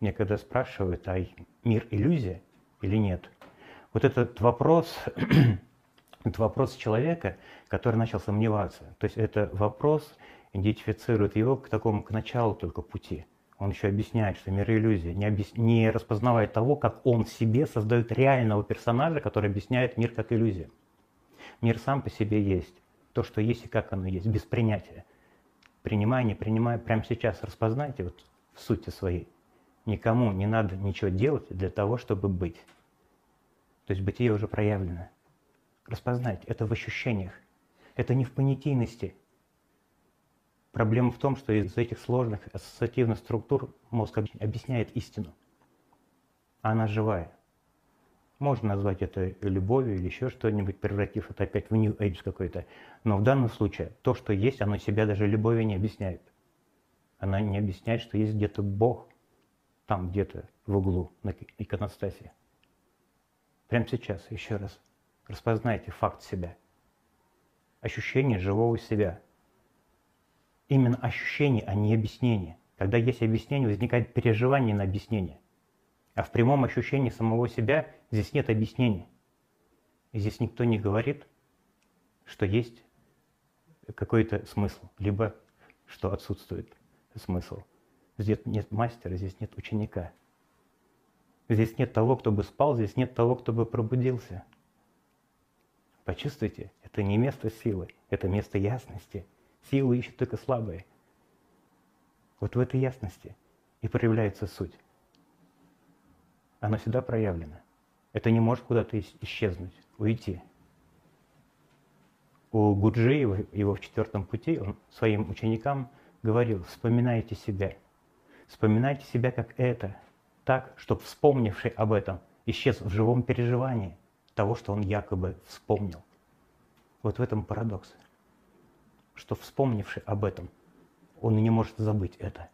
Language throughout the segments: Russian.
Мне когда спрашивают, а мир иллюзия или нет, вот этот вопрос, это вопрос человека, который начал сомневаться. То есть это вопрос идентифицирует его к такому, к началу только пути. Он еще объясняет, что мир иллюзия, не, объяс... не распознавая того, как он себе создает реального персонажа, который объясняет мир как иллюзия. Мир сам по себе есть. То, что есть и как оно есть, без принятия. Принимая, не принимая, прямо сейчас распознайте вот в сути своей. Никому не надо ничего делать для того, чтобы быть. То есть бытие уже проявлено. Распознайте, это в ощущениях. Это не в понятийности. Проблема в том, что из этих сложных ассоциативных структур мозг объясняет истину. А она живая. Можно назвать это любовью или еще что-нибудь, превратив это опять в New Age какой-то. Но в данном случае то, что есть, оно себя даже любовью не объясняет. Она не объясняет, что есть где-то Бог, там где-то в углу на иконостасе. Прямо сейчас, еще раз, распознайте факт себя. Ощущение живого себя. Именно ощущение, а не объяснение. Когда есть объяснение, возникает переживание на объяснение. А в прямом ощущении самого себя здесь нет объяснений. И здесь никто не говорит, что есть какой-то смысл, либо что отсутствует смысл. Здесь нет мастера, здесь нет ученика. Здесь нет того, кто бы спал, здесь нет того, кто бы пробудился. Почувствуйте, это не место силы, это место ясности. Силу ищут только слабые. Вот в этой ясности и проявляется суть оно всегда проявлено. Это не может куда-то исчезнуть, уйти. У Гуджиева, его в четвертом пути, он своим ученикам говорил, вспоминайте себя. Вспоминайте себя как это, так, чтобы вспомнивший об этом исчез в живом переживании того, что он якобы вспомнил. Вот в этом парадокс, что вспомнивший об этом, он и не может забыть это.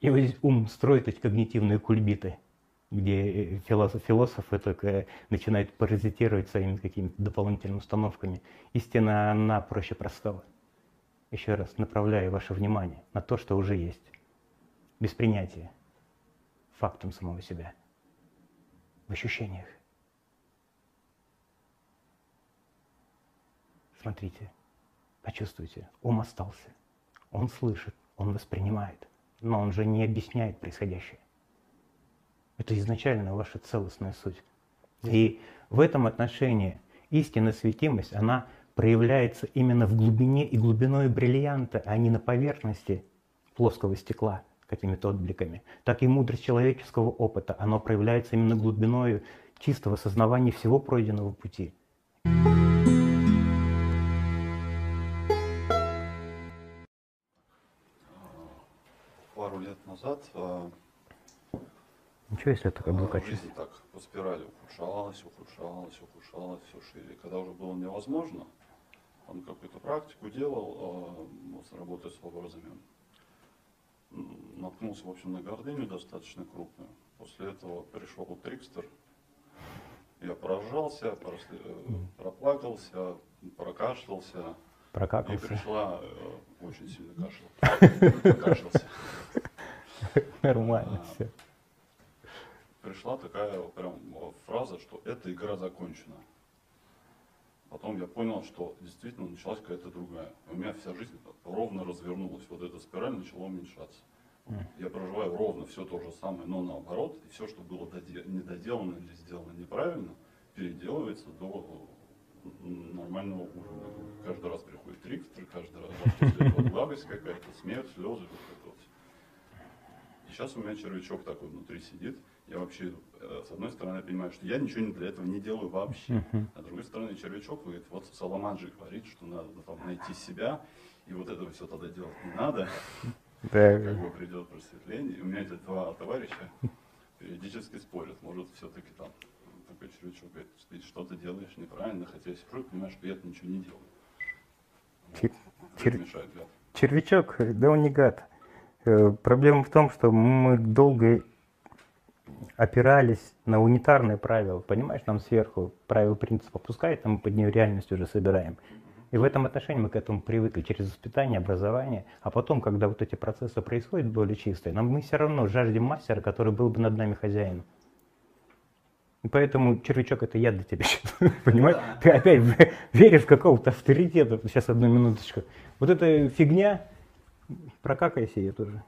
И вот здесь ум строит эти когнитивные кульбиты – где философ, философы только начинают паразитировать своими какими-то дополнительными установками. Истина, она проще простого. Еще раз направляю ваше внимание на то, что уже есть. Без принятия. Фактом самого себя. В ощущениях. Смотрите, почувствуйте, ум остался. Он слышит, он воспринимает, но он же не объясняет происходящее. Это изначально ваша целостная суть. И в этом отношении истинная светимость, она проявляется именно в глубине и глубиной бриллианта, а не на поверхности плоского стекла какими-то отбликами. Так и мудрость человеческого опыта, она проявляется именно глубиной чистого сознавания всего пройденного пути. Пару лет назад а, Ничего, как бы а, жизнь так по спирали ухудшалась, ухудшалась, ухудшалась, все шире. Когда уже было невозможно, он какую-то практику делал, а, вот, работая с образами. Наткнулся, в общем, на гордыню достаточно крупную. После этого пришел Трикстер. Я поражался, просли, э, проплакался, прокашлялся. Прокакался. И пришла, э, очень сильно кашлял. Кашлялся. Нормально а, все пришла такая прям фраза, что эта игра закончена. Потом я понял, что действительно началась какая-то другая. У меня вся жизнь ровно развернулась. Вот эта спираль начала уменьшаться. Я проживаю ровно все то же самое, но наоборот. И все, что было недоделано или сделано неправильно, переделывается до нормального уровня. Каждый раз приходит трикстер, каждый раз благость какая-то, смех, слезы. Вот это вот. И сейчас у меня червячок такой внутри сидит я вообще, э, с одной стороны, понимаю, что я ничего для этого не делаю вообще. А с другой стороны, червячок говорит, вот Саламанджи говорит, что надо там, найти себя, и вот этого все тогда делать не надо. Да. Как бы придет просветление. И у меня эти два товарища периодически спорят. Может, все-таки там такой червячок говорит, что ты что-то делаешь неправильно, хотя я сижу и понимаю, что я ничего не делаю. Чер... Чер... Червячок, да он не гад. Э, проблема в том, что мы долго опирались на унитарные правила. Понимаешь, нам сверху правила принципа пускают, а мы под нее реальность уже собираем. И в этом отношении мы к этому привыкли через воспитание, образование. А потом, когда вот эти процессы происходят более чистые, нам мы все равно жаждем мастера, который был бы над нами хозяином. И поэтому червячок это я для тебя сейчас. Понимаешь? Ты опять веришь в какого-то авторитета. Сейчас одну минуточку. Вот эта фигня, прокакайся ее тоже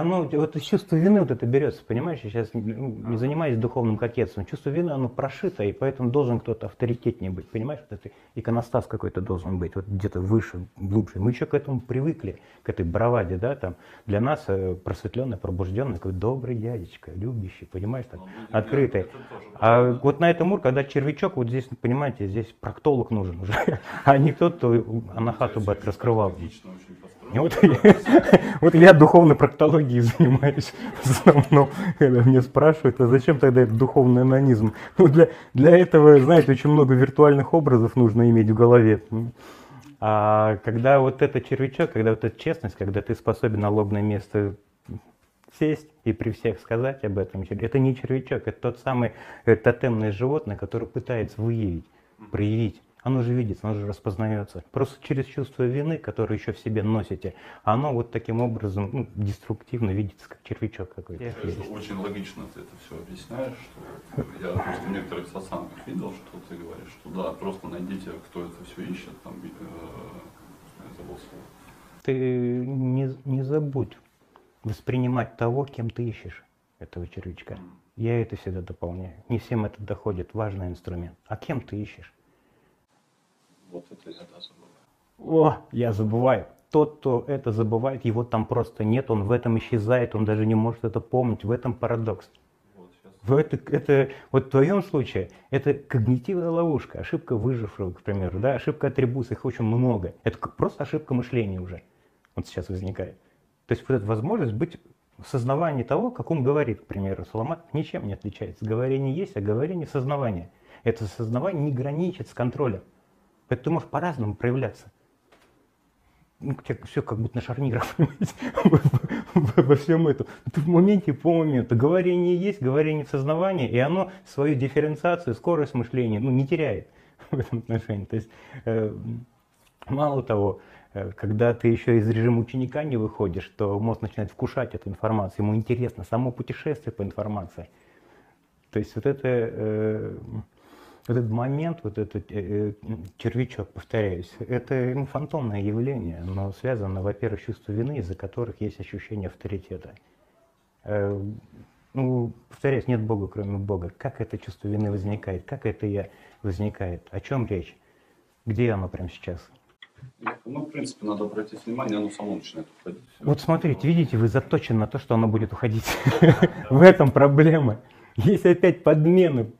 оно, вот чувство вины вот это берется, понимаешь, я сейчас не, ну, не занимаюсь духовным кокетством, чувство вины, оно прошито, и поэтому должен кто-то авторитетнее быть, понимаешь, вот это иконостас какой-то должен быть, вот где-то выше, глубже. Мы еще к этому привыкли, к этой браваде, да, там, для нас э, просветленный, пробужденный, такой добрый дядечка, любящий, понимаешь, так, открытый. А вот на этом уровне, когда червячок, вот здесь, понимаете, здесь проктолог нужен уже, а не тот, кто анахату бы раскрывал. Вот, вот я духовной проктологией занимаюсь в основном, когда меня спрашивают, а зачем тогда этот духовный анонизм? Ну, для, для этого, знаете, очень много виртуальных образов нужно иметь в голове. А когда вот этот червячок, когда вот эта честность, когда ты способен на лобное место сесть и при всех сказать об этом, это не червячок, это тот самый э, тотемное животное, которое пытается выявить, проявить оно же видится, оно же распознается. Просто через чувство вины, которое еще в себе носите, оно вот таким образом ну, деструктивно видится, как червячок какой-то. Очень логично ты это все объясняешь. Что я просто в некоторых сатсангах видел, что ты говоришь, что да, просто найдите, кто это все ищет, там, э, забыл слово. Ты не, не забудь воспринимать того, кем ты ищешь этого червячка. Я это всегда дополняю. Не всем это доходит, важный инструмент. А кем ты ищешь? Вот это я да, забываю. О, я забываю. Тот, кто это забывает, его там просто нет, он в этом исчезает, он даже не может это помнить. В этом парадокс. Вот, в это, это, вот в твоем случае это когнитивная ловушка, ошибка выжившего, к примеру, да, ошибка атрибуции, их очень много. Это просто ошибка мышления уже. Вот сейчас возникает. То есть вот эта возможность быть в сознавании того, как он говорит, к примеру, Соломат ничем не отличается. Говорение есть, а говорение сознавание. Это сознавание не граничит с контролем. Поэтому ты можешь по-разному проявляться. Ну, у тебя все как будто на шарнирах, во всем этом. Ты в моменте по моменту. Говорение есть, говорение в сознавании, и оно свою дифференциацию, скорость мышления ну, не теряет в этом отношении. То есть, э, мало того, э, когда ты еще из режима ученика не выходишь, то мозг начинает вкушать эту информацию, ему интересно само путешествие по информации. То есть вот это э, этот момент, вот этот э, э, червячок, повторяюсь, это ну, фантомное явление, но связано, во-первых, с чувством вины, из-за которых есть ощущение авторитета. Э, ну, повторяюсь, нет Бога, кроме Бога. Как это чувство вины возникает? Как это я возникает? О чем речь? Где оно прямо сейчас? Ну, в принципе, надо обратить внимание, оно само начинает уходить. Вот смотрите, видите, вы заточены на то, что оно будет уходить. В этом проблема. Есть опять подмены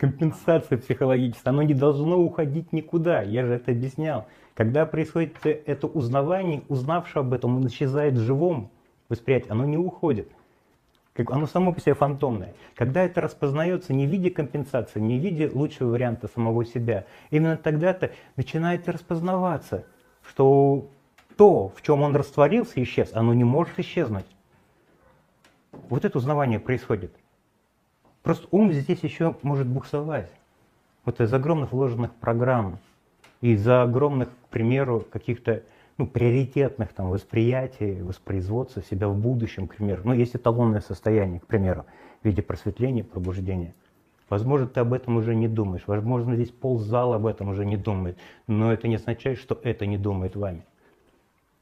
компенсация психологическая, оно не должно уходить никуда, я же это объяснял. Когда происходит это узнавание, узнавший об этом, он исчезает в живом восприятии, оно не уходит. Оно само по себе фантомное. Когда это распознается не в виде компенсации, не в виде лучшего варианта самого себя, именно тогда-то начинает распознаваться, что то, в чем он растворился, исчез, оно не может исчезнуть. Вот это узнавание происходит. Просто ум здесь еще может буксовать. Вот из огромных вложенных программ, из-за огромных, к примеру, каких-то ну, приоритетных там, восприятий, воспроизводства себя в будущем, к примеру. Ну, есть эталонное состояние, к примеру, в виде просветления, пробуждения. Возможно, ты об этом уже не думаешь. Возможно, здесь ползала об этом уже не думает. Но это не означает, что это не думает вами.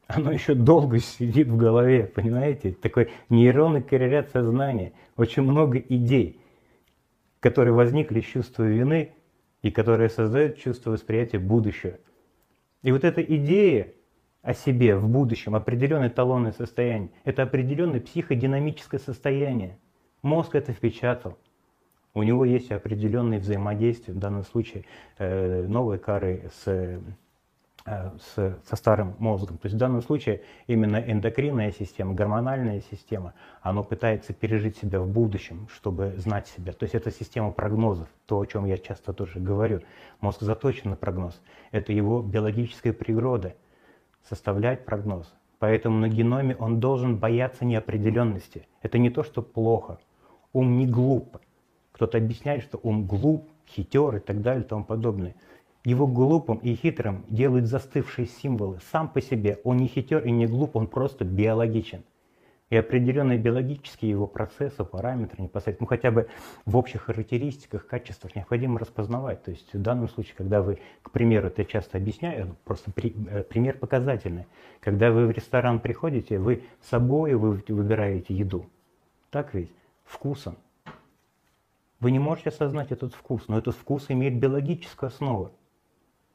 Оно еще долго сидит в голове, понимаете? Такой нейронный коррелят сознания. Очень много идей которые возникли из чувства вины и которые создают чувство восприятия будущего. И вот эта идея о себе в будущем, определенное эталонное состояние, это определенное психодинамическое состояние. Мозг это впечатал. У него есть определенные взаимодействия, в данном случае э, новые кары с с, со старым мозгом. То есть в данном случае именно эндокринная система, гормональная система, она пытается пережить себя в будущем, чтобы знать себя. То есть это система прогнозов, то, о чем я часто тоже говорю. Мозг заточен на прогноз. Это его биологическая природа, составлять прогноз. Поэтому на геноме он должен бояться неопределенности. Это не то, что плохо. Ум не глуп. Кто-то объясняет, что ум глуп, хитер и так далее и тому подобное. Его глупым и хитрым делают застывшие символы. Сам по себе он не хитер и не глуп, он просто биологичен. И определенные биологические его процессы, параметры непосредственно, ну хотя бы в общих характеристиках, качествах необходимо распознавать. То есть в данном случае, когда вы, к примеру, это часто объясняю, просто при, э, пример показательный. Когда вы в ресторан приходите, вы собой вы выбираете еду. Так ведь? Вкусом. Вы не можете осознать этот вкус, но этот вкус имеет биологическую основу.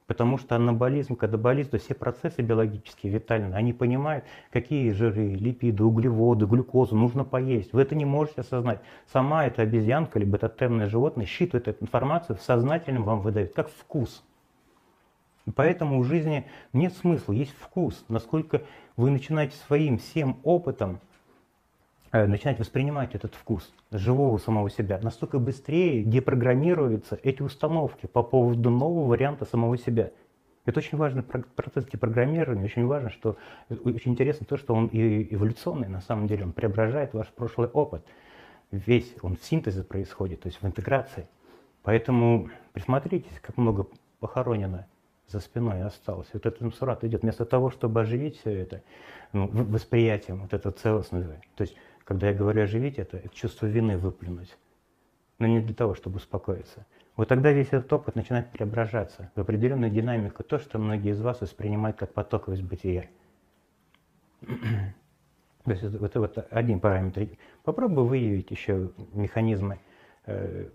Потому что анаболизм, катаболизм, то все процессы биологические, витальные, они понимают, какие жиры, липиды, углеводы, глюкозу нужно поесть. Вы это не можете осознать. Сама эта обезьянка, либо тотемное животное считывает эту информацию, в сознательном вам выдает, как вкус. И поэтому в жизни нет смысла, есть вкус. Насколько вы начинаете своим всем опытом начинать воспринимать этот вкус живого самого себя, настолько быстрее депрограммируются эти установки по поводу нового варианта самого себя. Это очень важный процесс депрограммирования, очень важно, что очень интересно то, что он и эволюционный, на самом деле, он преображает ваш прошлый опыт. Весь он в синтезе происходит, то есть в интеграции. Поэтому присмотритесь, как много похоронено за спиной осталось. Вот этот сурат идет вместо того, чтобы оживить все это ну, восприятием, вот это целостное. То есть когда я говорю оживить это, это чувство вины выплюнуть. Но не для того, чтобы успокоиться. Вот тогда весь этот опыт начинает преображаться в определенную динамику, то, что многие из вас воспринимают как потоковость бытия. То есть это, это вот один параметр. Попробуй выявить еще механизмы э,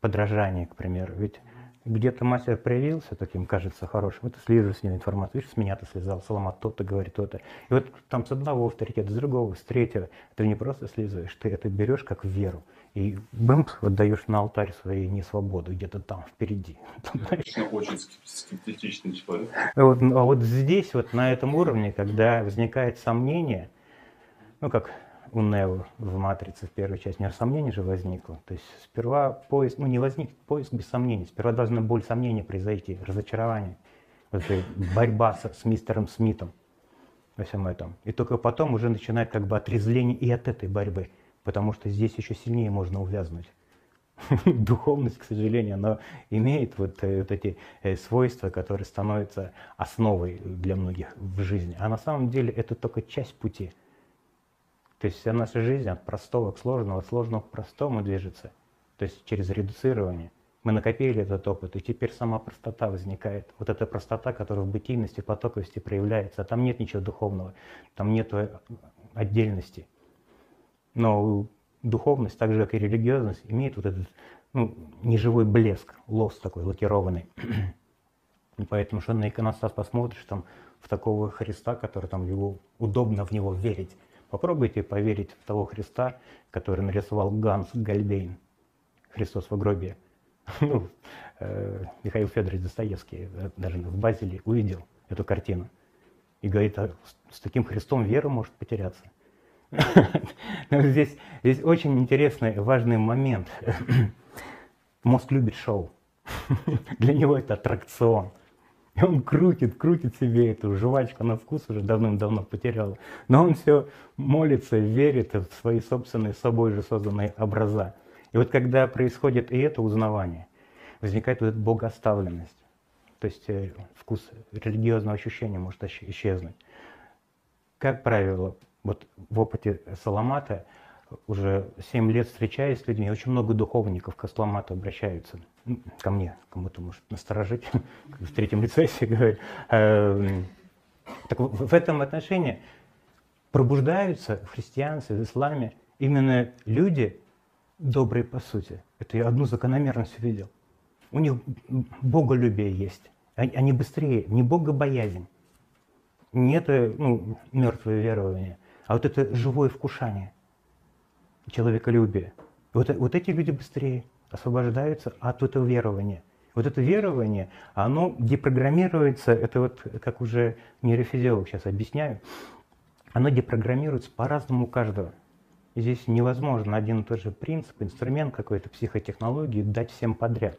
подражания, к примеру. Ведь где-то мастер проявился таким, кажется, хорошим, это слежу с ним информацию, видишь, с меня ты слезал, Соломат то-то говорит, то-то. И вот там с одного авторитета, с другого, с третьего, ты не просто слезаешь, ты это берешь как веру. И бэмп отдаешь на алтарь своей несвободы, где-то там впереди. Очень скептичный человек. Вот, а вот здесь, вот на этом уровне, когда возникает сомнение, ну как у Нео в «Матрице» в первой части, не сомнений же возникло. То есть сперва поиск, ну не возник поиск без сомнений, сперва должна боль сомнения произойти, разочарование, вот борьба с, с мистером Смитом во всем этом. И только потом уже начинает как бы отрезвление и от этой борьбы, потому что здесь еще сильнее можно увязнуть. Духовность, к сожалению, она имеет вот, э, вот эти э, свойства, которые становятся основой для многих в жизни. А на самом деле это только часть пути – то есть вся наша жизнь от простого к сложному, от сложного к простому движется. То есть через редуцирование. Мы накопили этот опыт, и теперь сама простота возникает. Вот эта простота, которая в бытийности, потоковости проявляется. А там нет ничего духовного, там нет отдельности. Но духовность, так же как и религиозность, имеет вот этот ну, неживой блеск, лос такой лакированный. Поэтому, что на иконостас посмотришь, там в такого Христа, который там его, удобно в него верить, Попробуйте поверить в того Христа, который нарисовал Ганс Гальбейн, Христос в гробе. Ну, э, Михаил Федорович Достоевский э, даже в Базеле увидел эту картину. И говорит, а с таким Христом вера может потеряться. здесь, здесь очень интересный, важный момент. Мозг любит шоу. Для него это аттракцион. И он крутит, крутит себе эту жвачку на вкус уже давным-давно потерял. Но он все молится, верит в свои собственные собой же созданные образа. И вот когда происходит и это узнавание, возникает вот эта богоставленность. То есть э, вкус религиозного ощущения может исчезнуть. Как правило, вот в опыте Саламата уже 7 лет встречаясь с людьми, очень много духовников к Асламату обращаются. Ну, ко мне, кому-то может насторожить, в третьем лице, если говорить. Эм, так в этом отношении пробуждаются в христианстве, в исламе именно люди добрые по сути. Это я одну закономерность увидел. У них боголюбие есть. Они быстрее, не богобоязнь, не это ну, мертвое верование, а вот это живое вкушание человеколюбие. Вот, вот эти люди быстрее освобождаются от этого верования. Вот это верование, оно депрограммируется, это вот как уже нейрофизиолог сейчас объясняю, оно депрограммируется по-разному у каждого. Здесь невозможно один и тот же принцип, инструмент какой-то психотехнологии дать всем подряд.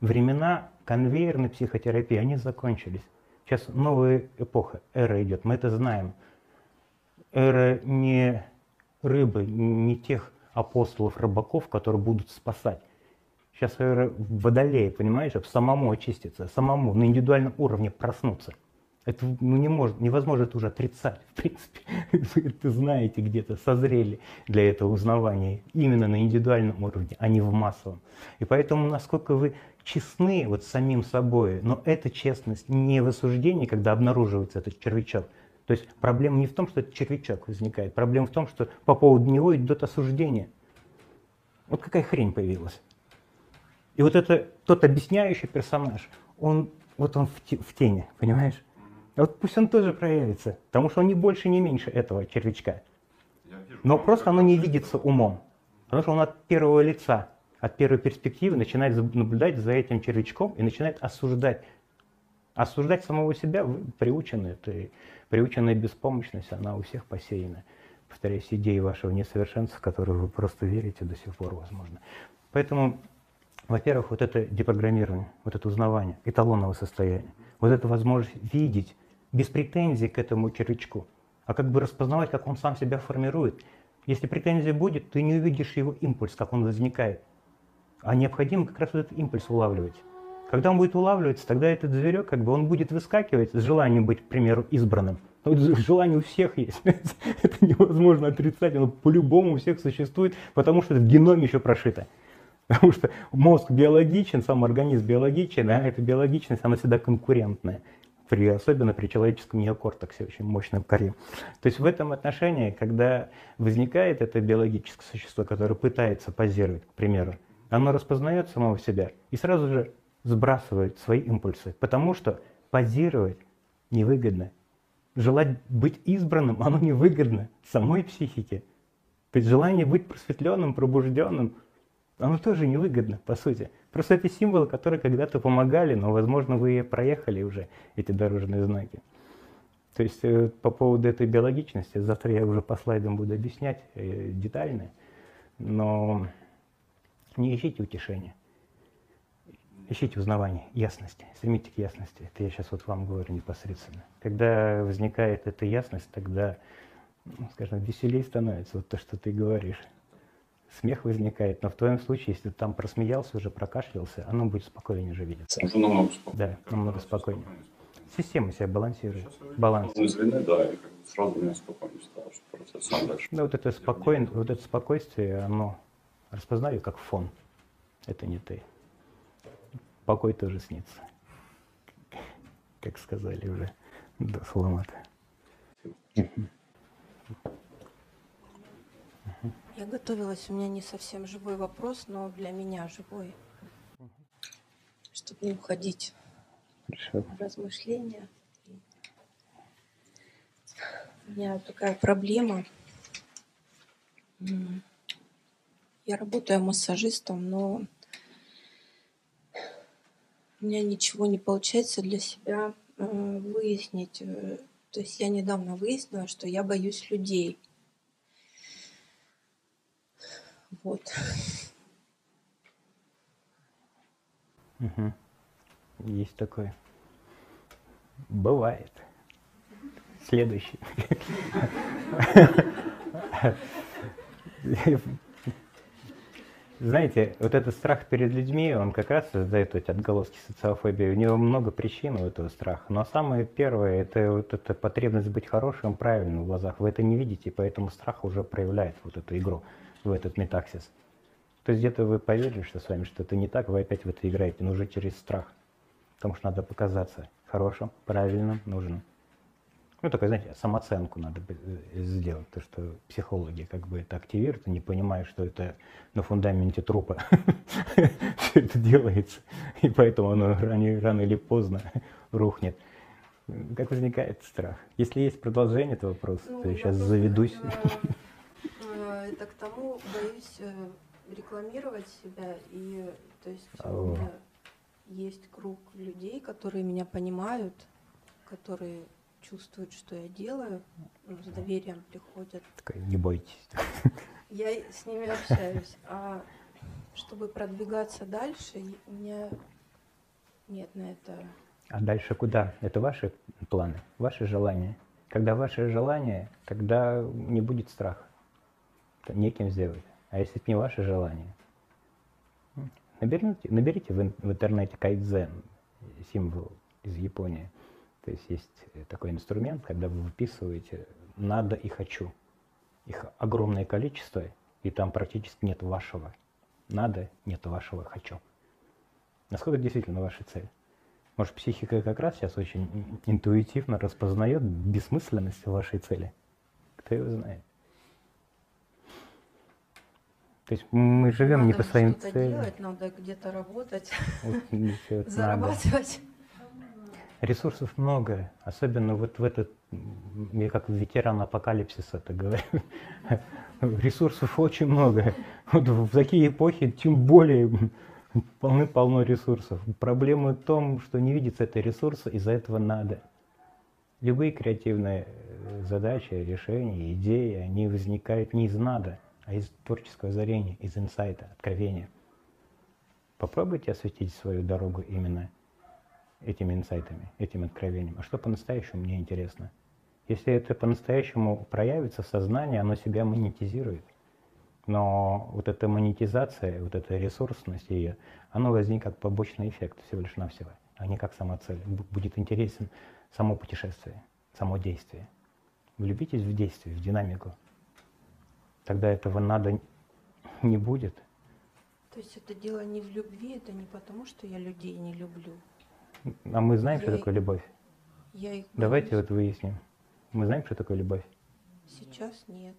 Времена конвейерной психотерапии, они закончились. Сейчас новая эпоха, эра идет, мы это знаем. Эра не рыбы, не тех апостолов-рыбаков, которые будут спасать. Сейчас водолей, понимаешь, самому очиститься, самому на индивидуальном уровне проснуться. Это ну, не может, невозможно это уже отрицать. В принципе, вы это знаете где-то, созрели для этого узнавания именно на индивидуальном уровне, а не в массовом. И поэтому, насколько вы честны вот самим собой, но эта честность не в осуждении, когда обнаруживается этот червячок. То есть проблема не в том, что этот червячок возникает, проблема в том, что по поводу него идет осуждение. Вот какая хрень появилась. И вот это тот объясняющий персонаж, он вот он в, в тени, понимаешь? Вот пусть он тоже проявится, потому что он не больше, не меньше этого червячка. Но просто оно не видится умом, потому что он от первого лица, от первой перспективы начинает наблюдать за этим червячком и начинает осуждать. Осуждать самого себя приучены, это приученная беспомощность, она у всех посеяна. Повторяюсь, идеи вашего несовершенства, в которые вы просто верите до сих пор, возможно. Поэтому во-первых, вот это депрограммирование, вот это узнавание эталонного состояния, вот эта возможность видеть без претензий к этому червячку, а как бы распознавать, как он сам себя формирует. Если претензия будет, ты не увидишь его импульс, как он возникает. А необходимо как раз вот этот импульс улавливать. Когда он будет улавливаться, тогда этот зверек, как бы он будет выскакивать с желанием быть, к примеру, избранным. Но желание у всех есть. это невозможно отрицать, оно по-любому у всех существует, потому что это в геноме еще прошито. Потому что мозг биологичен, сам организм биологичен, а эта биологичность, она всегда конкурентная. При, особенно при человеческом неокортексе, очень мощном коре. То есть в этом отношении, когда возникает это биологическое существо, которое пытается позировать, к примеру, оно распознает самого себя и сразу же сбрасывает свои импульсы, потому что позировать невыгодно. Желать быть избранным, оно невыгодно самой психике. То есть желание быть просветленным, пробужденным – оно тоже невыгодно, по сути. Просто это символы, которые когда-то помогали, но, возможно, вы проехали уже эти дорожные знаки. То есть э, по поводу этой биологичности, завтра я уже по слайдам буду объяснять э, детально, но не ищите утешения, ищите узнавание, ясности, стремитесь к ясности. Это я сейчас вот вам говорю непосредственно. Когда возникает эта ясность, тогда, ну, скажем, веселее становится вот то, что ты говоришь смех возникает, но в твоем случае, если ты там просмеялся, уже прокашлялся, оно будет спокойнее уже видеться. Уже намного спокойнее. Да, намного спокойнее. Система себя балансирует. Баланс. Из вины, да, и как бы сразу мне спокойнее стало, что процесс сам дальше. Да, вот это, спокойно, вот это спокойствие, оно распознаю как фон. Это не ты. Покой тоже снится. Как сказали уже до Суламата. Я готовилась, у меня не совсем живой вопрос, но для меня живой. Чтобы не уходить Хорошо. в размышления. У меня такая проблема. Я работаю массажистом, но у меня ничего не получается для себя э, выяснить. Э, то есть я недавно выяснила, что я боюсь людей. Вот. Угу. Есть такое. Бывает. Следующий. Знаете, вот этот страх перед людьми, он как раз создает эти отголоски социофобии. У него много причин у этого страха. Но самое первое, это вот эта потребность быть хорошим, правильным в глазах. Вы это не видите, поэтому страх уже проявляет вот эту игру в этот метаксис. То есть где-то вы поверили, что с вами что-то не так, вы опять в это играете, но уже через страх. Потому что надо показаться хорошим, правильным, нужным. Ну, только, знаете, самооценку надо э, сделать, то, что психологи как бы это активируют, не понимая, что это на фундаменте трупа все это делается, и поэтому оно рано, рано или поздно рухнет. Как возникает страх? Если есть продолжение этого вопроса, ну, то я сейчас заведусь. Это к тому, боюсь э, рекламировать себя. И то есть О. у меня есть круг людей, которые меня понимают, которые чувствуют, что я делаю, ну, с доверием приходят. Такая, не бойтесь. Я с ними общаюсь. А чтобы продвигаться дальше, у меня нет на это. А дальше куда? Это ваши планы, ваши желания. Когда ваше желание, тогда не будет страха неким сделать. А если это не ваше желание, Наберите, наберите в, в интернете кайдзен, символ из Японии. То есть есть такой инструмент, когда вы выписываете «надо» и «хочу». Их огромное количество, и там практически нет вашего «надо», нет вашего «хочу». Насколько действительно ваша цель? Может, психика как раз сейчас очень интуитивно распознает бессмысленность вашей цели? Кто его знает? То есть мы живем надо не по своим целям. делать, надо где-то работать, Вот, зарабатывать. Ресурсов много, особенно вот в этот, я как ветеран апокалипсиса это говорю, ресурсов очень много. Вот в такие эпохи тем более полны-полно ресурсов. Проблема в том, что не видится это ресурса, из-за этого надо. Любые креативные э, задачи, решения, идеи, они возникают не из надо, а из творческого озарения, из инсайта, откровения. Попробуйте осветить свою дорогу именно этими инсайтами, этим откровением. А что по-настоящему мне интересно? Если это по-настоящему проявится в сознании, оно себя монетизирует. Но вот эта монетизация, вот эта ресурсность ее, оно возникнет как побочный эффект всего лишь навсего, а не как сама цель. Будет интересен само путешествие, само действие. Влюбитесь в действие, в динамику, тогда этого надо не будет. То есть это дело не в любви, это не потому, что я людей не люблю. А мы знаем, Я что такое любовь. Я их Давайте вот выясним. Мы знаем, что такое любовь. Сейчас нет.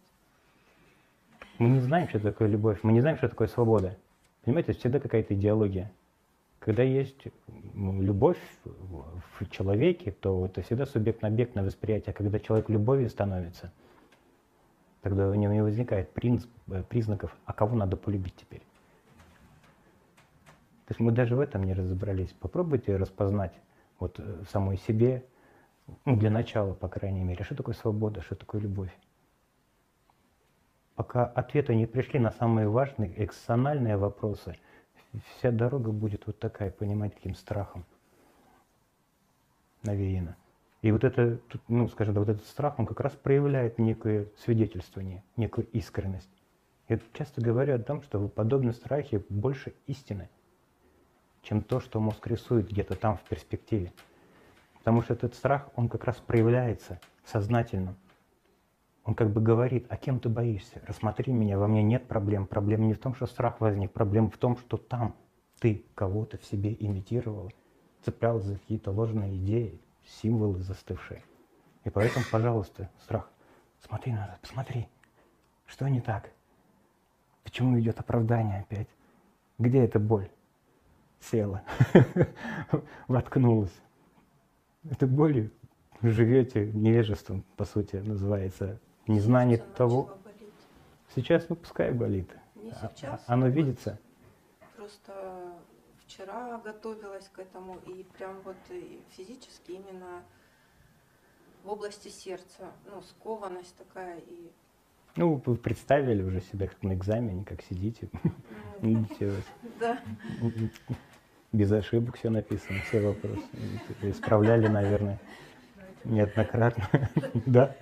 Мы не знаем, что такое любовь. Мы не знаем, что такое свобода. Понимаете, это всегда какая-то идеология. Когда есть любовь в в человеке, то это всегда субъектно-объектное восприятие. А когда человек любовью становится, тогда у него не возникает принц- э, признаков, а кого надо полюбить теперь. То есть мы даже в этом не разобрались. Попробуйте распознать вот э, в самой себе, ну, для начала, по крайней мере, что такое свобода, что такое любовь. Пока ответы не пришли на самые важные экстенальные вопросы, вся дорога будет вот такая, понимаете, каким страхом навеяна. И вот это, ну, скажем, да, вот этот страх, он как раз проявляет некое свидетельствование, некую искренность. Я часто говорю о том, что в подобном страхе больше истины, чем то, что мозг рисует где-то там в перспективе. Потому что этот страх, он как раз проявляется сознательно. Он как бы говорит, а кем ты боишься? Рассмотри меня, во мне нет проблем. Проблема не в том, что страх возник, проблема в том, что там ты кого-то в себе имитировал, цеплял за какие-то ложные идеи, символы застывшие. И поэтому, пожалуйста, страх, смотри назад, посмотри, что не так? Почему идет оправдание опять? Где эта боль? Села, воткнулась. Это болью живете невежеством, по сути, называется. Незнание Всё того. Сейчас, ну, пускай болит. Не сейчас. Оно видится. Просто вчера готовилась к этому, и прям вот и физически именно в области сердца, ну, скованность такая, и Ну, вы представили уже себя как на экзамене, как сидите, ну, да, без ошибок все написано, все вопросы. Исправляли, наверное, неоднократно. Да.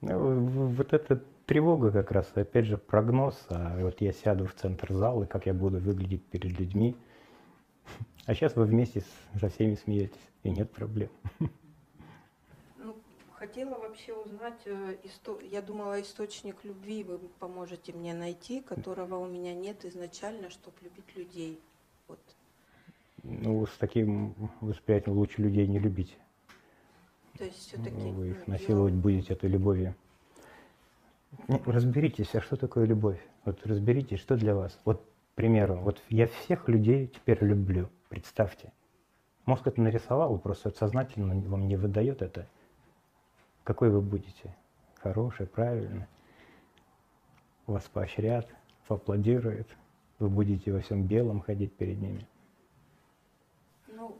Ну, Вот эта тревога как раз, опять же, прогноз. А вот я сяду в центр зала, как я буду выглядеть перед людьми. А сейчас вы вместе с- со всеми смеетесь, и нет проблем. ну, хотела вообще узнать, э, исто- я думала, источник любви вы поможете мне найти, которого у меня нет изначально, чтобы любить людей. Вот. Ну, с таким восприятием лучше людей не любить. То есть все-таки Вы их насиловать будете этой любовью. Ну, разберитесь, а что такое любовь? Вот разберитесь, что для вас. Вот, к примеру, вот я всех людей теперь люблю. Представьте. Мозг это нарисовал, просто сознательно вам не выдает это. Какой вы будете? Хороший, правильный. Вас поощрят, поаплодируют. Вы будете во всем белом ходить перед ними. Ну,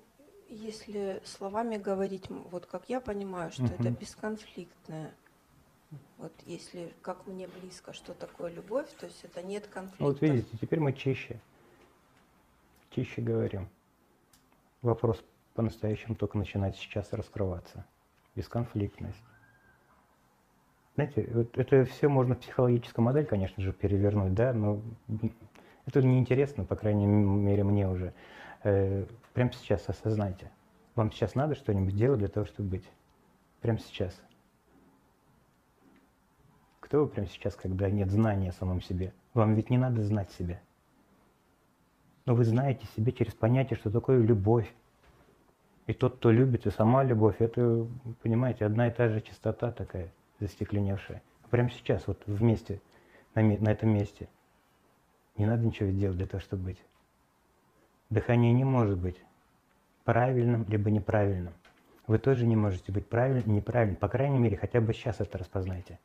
если словами говорить, вот как я понимаю, что это Мгм. бесконфликтное. Вот если как мне близко, что такое любовь, то есть это нет конфликта. Ну, Вот видите, теперь мы чище. Чище говорим. Вопрос по-настоящему только начинает сейчас раскрываться. Бесконфликтность. Знаете, вот это все можно в психологическую модель, конечно же, перевернуть, да, но Это неинтересно, по крайней мере, мне уже. Э, прямо сейчас осознайте. Вам сейчас надо что-нибудь делать для того, чтобы быть? Прямо сейчас. Кто вы прямо сейчас, когда нет знания о самом себе? Вам ведь не надо знать себя. Но вы знаете себе через понятие, что такое любовь. И тот, кто любит, и сама любовь, это, понимаете, одна и та же чистота такая, застекленевшая. Прямо сейчас, вот вместе, на, на этом месте. Не надо ничего делать для того, чтобы быть. Дыхание не может быть правильным либо неправильным. Вы тоже не можете быть правильным, неправильным. По крайней мере, хотя бы сейчас это распознайте.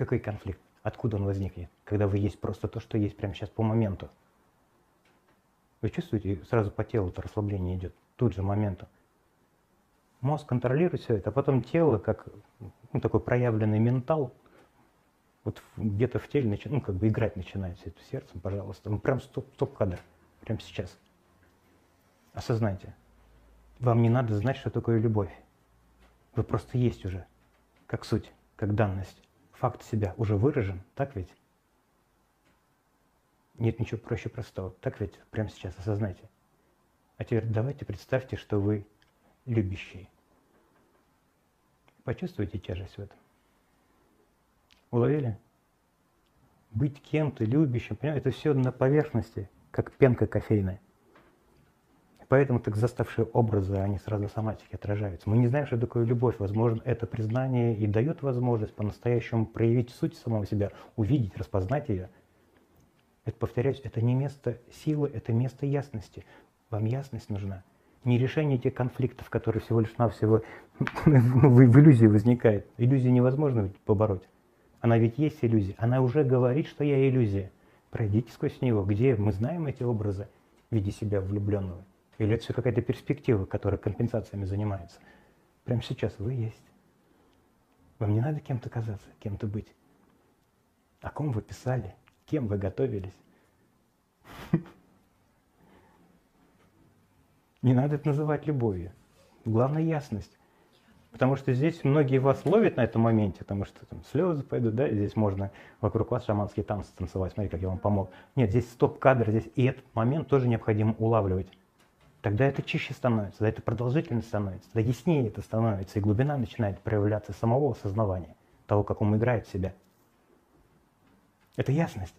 Какой конфликт? Откуда он возникнет? Когда вы есть просто то, что есть прямо сейчас по моменту. Вы чувствуете, сразу по телу это расслабление идет, тут же моменту. Мозг контролирует все это, а потом тело, как ну, такой проявленный ментал, вот где-то в теле начи... ну, как бы играть начинает все это сердцем, пожалуйста. Ну, прям стоп, стоп-кадр, прямо сейчас. Осознайте. Вам не надо знать, что такое любовь. Вы просто есть уже, как суть, как данность. Факт себя уже выражен, так ведь? Нет ничего проще простого. Так ведь? Прямо сейчас осознайте. А теперь давайте представьте, что вы любящие. Почувствуйте тяжесть в этом. Уловили? Быть кем-то любящим, понимаете, это все на поверхности, как пенка кофейная. Поэтому так заставшие образы, они сразу в соматике отражаются. Мы не знаем, что такое любовь. Возможно, это признание и дает возможность по-настоящему проявить суть самого себя, увидеть, распознать ее. Это, повторяюсь, это не место силы, это место ясности. Вам ясность нужна. Не решение этих конфликтов, которые всего лишь навсего в иллюзии возникает. Иллюзию невозможно побороть. Она ведь есть иллюзия. Она уже говорит, что я иллюзия. Пройдите сквозь него. Где мы знаем эти образы в виде себя влюбленного? Или это все какая-то перспектива, которая компенсациями занимается? Прямо сейчас вы есть. Вам не надо кем-то казаться, кем-то быть. О ком вы писали? Кем вы готовились? Не надо это называть любовью. Главное ясность. Потому что здесь многие вас ловят на этом моменте, потому что там слезы пойдут, да, здесь можно вокруг вас шаманские танцы танцевать, смотри, как я вам помог. Нет, здесь стоп-кадр, здесь и этот момент тоже необходимо улавливать. Тогда это чище становится, тогда это продолжительно становится, тогда яснее это становится, и глубина начинает проявляться самого осознавания, того, как он играет в себя. Это ясность.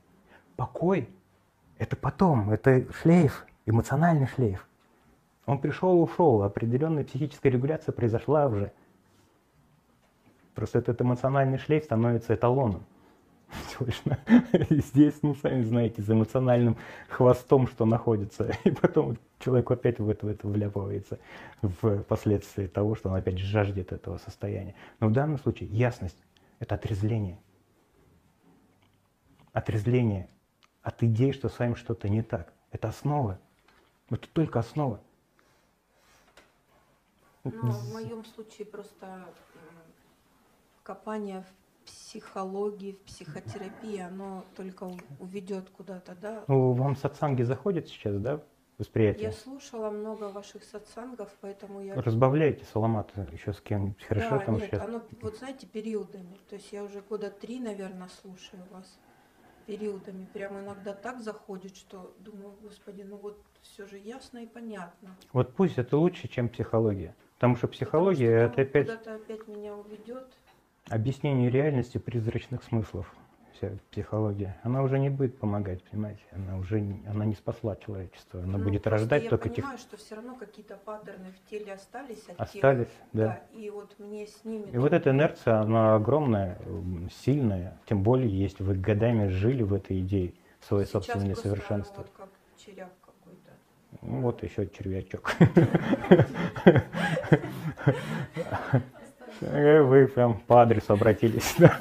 Покой – это потом, это шлейф, эмоциональный шлейф. Он пришел, ушел, определенная психическая регуляция произошла уже – Просто этот эмоциональный шлейф становится эталоном. Здесь, ну, сами знаете, за эмоциональным хвостом, что находится. И потом человек опять в это, в это вляпывается в последствии того, что он опять жаждет этого состояния. Но в данном случае ясность – это отрезление. Отрезление от идей, что с вами что-то не так. Это основа. Это только основа. Ну, в моем случае просто копание в психологии, в психотерапии, оно только уведет куда-то, да? Ну, вам сатсанги заходят сейчас, да, восприятие? Я слушала много ваших сатсангов, поэтому я... Разбавляйте саламат еще с кем-нибудь, хорошо да, там нет, сейчас? оно, вот знаете, периодами. То есть я уже года три, наверное, слушаю вас периодами. Прямо иногда так заходит, что думаю, господи, ну вот все же ясно и понятно. Вот пусть это лучше, чем психология. Потому что психология Потому что это опять... Куда-то опять меня уведет. Объяснение реальности призрачных смыслов, вся психология, она уже не будет помогать, понимаете? Она уже не, она не спасла человечество, она Ну, будет рождать я только понимаю, тех... что все равно какие-то паттерны в теле остались от Остались, тех, да. И вот мне с ними. И вот эта инерция, она огромная, сильная, тем более, если вы годами жили в этой идее, в свое Сейчас собственное Вот как червяк какой-то. Ну, Вот еще червячок. Э, Вы прям по адресу обратились. да.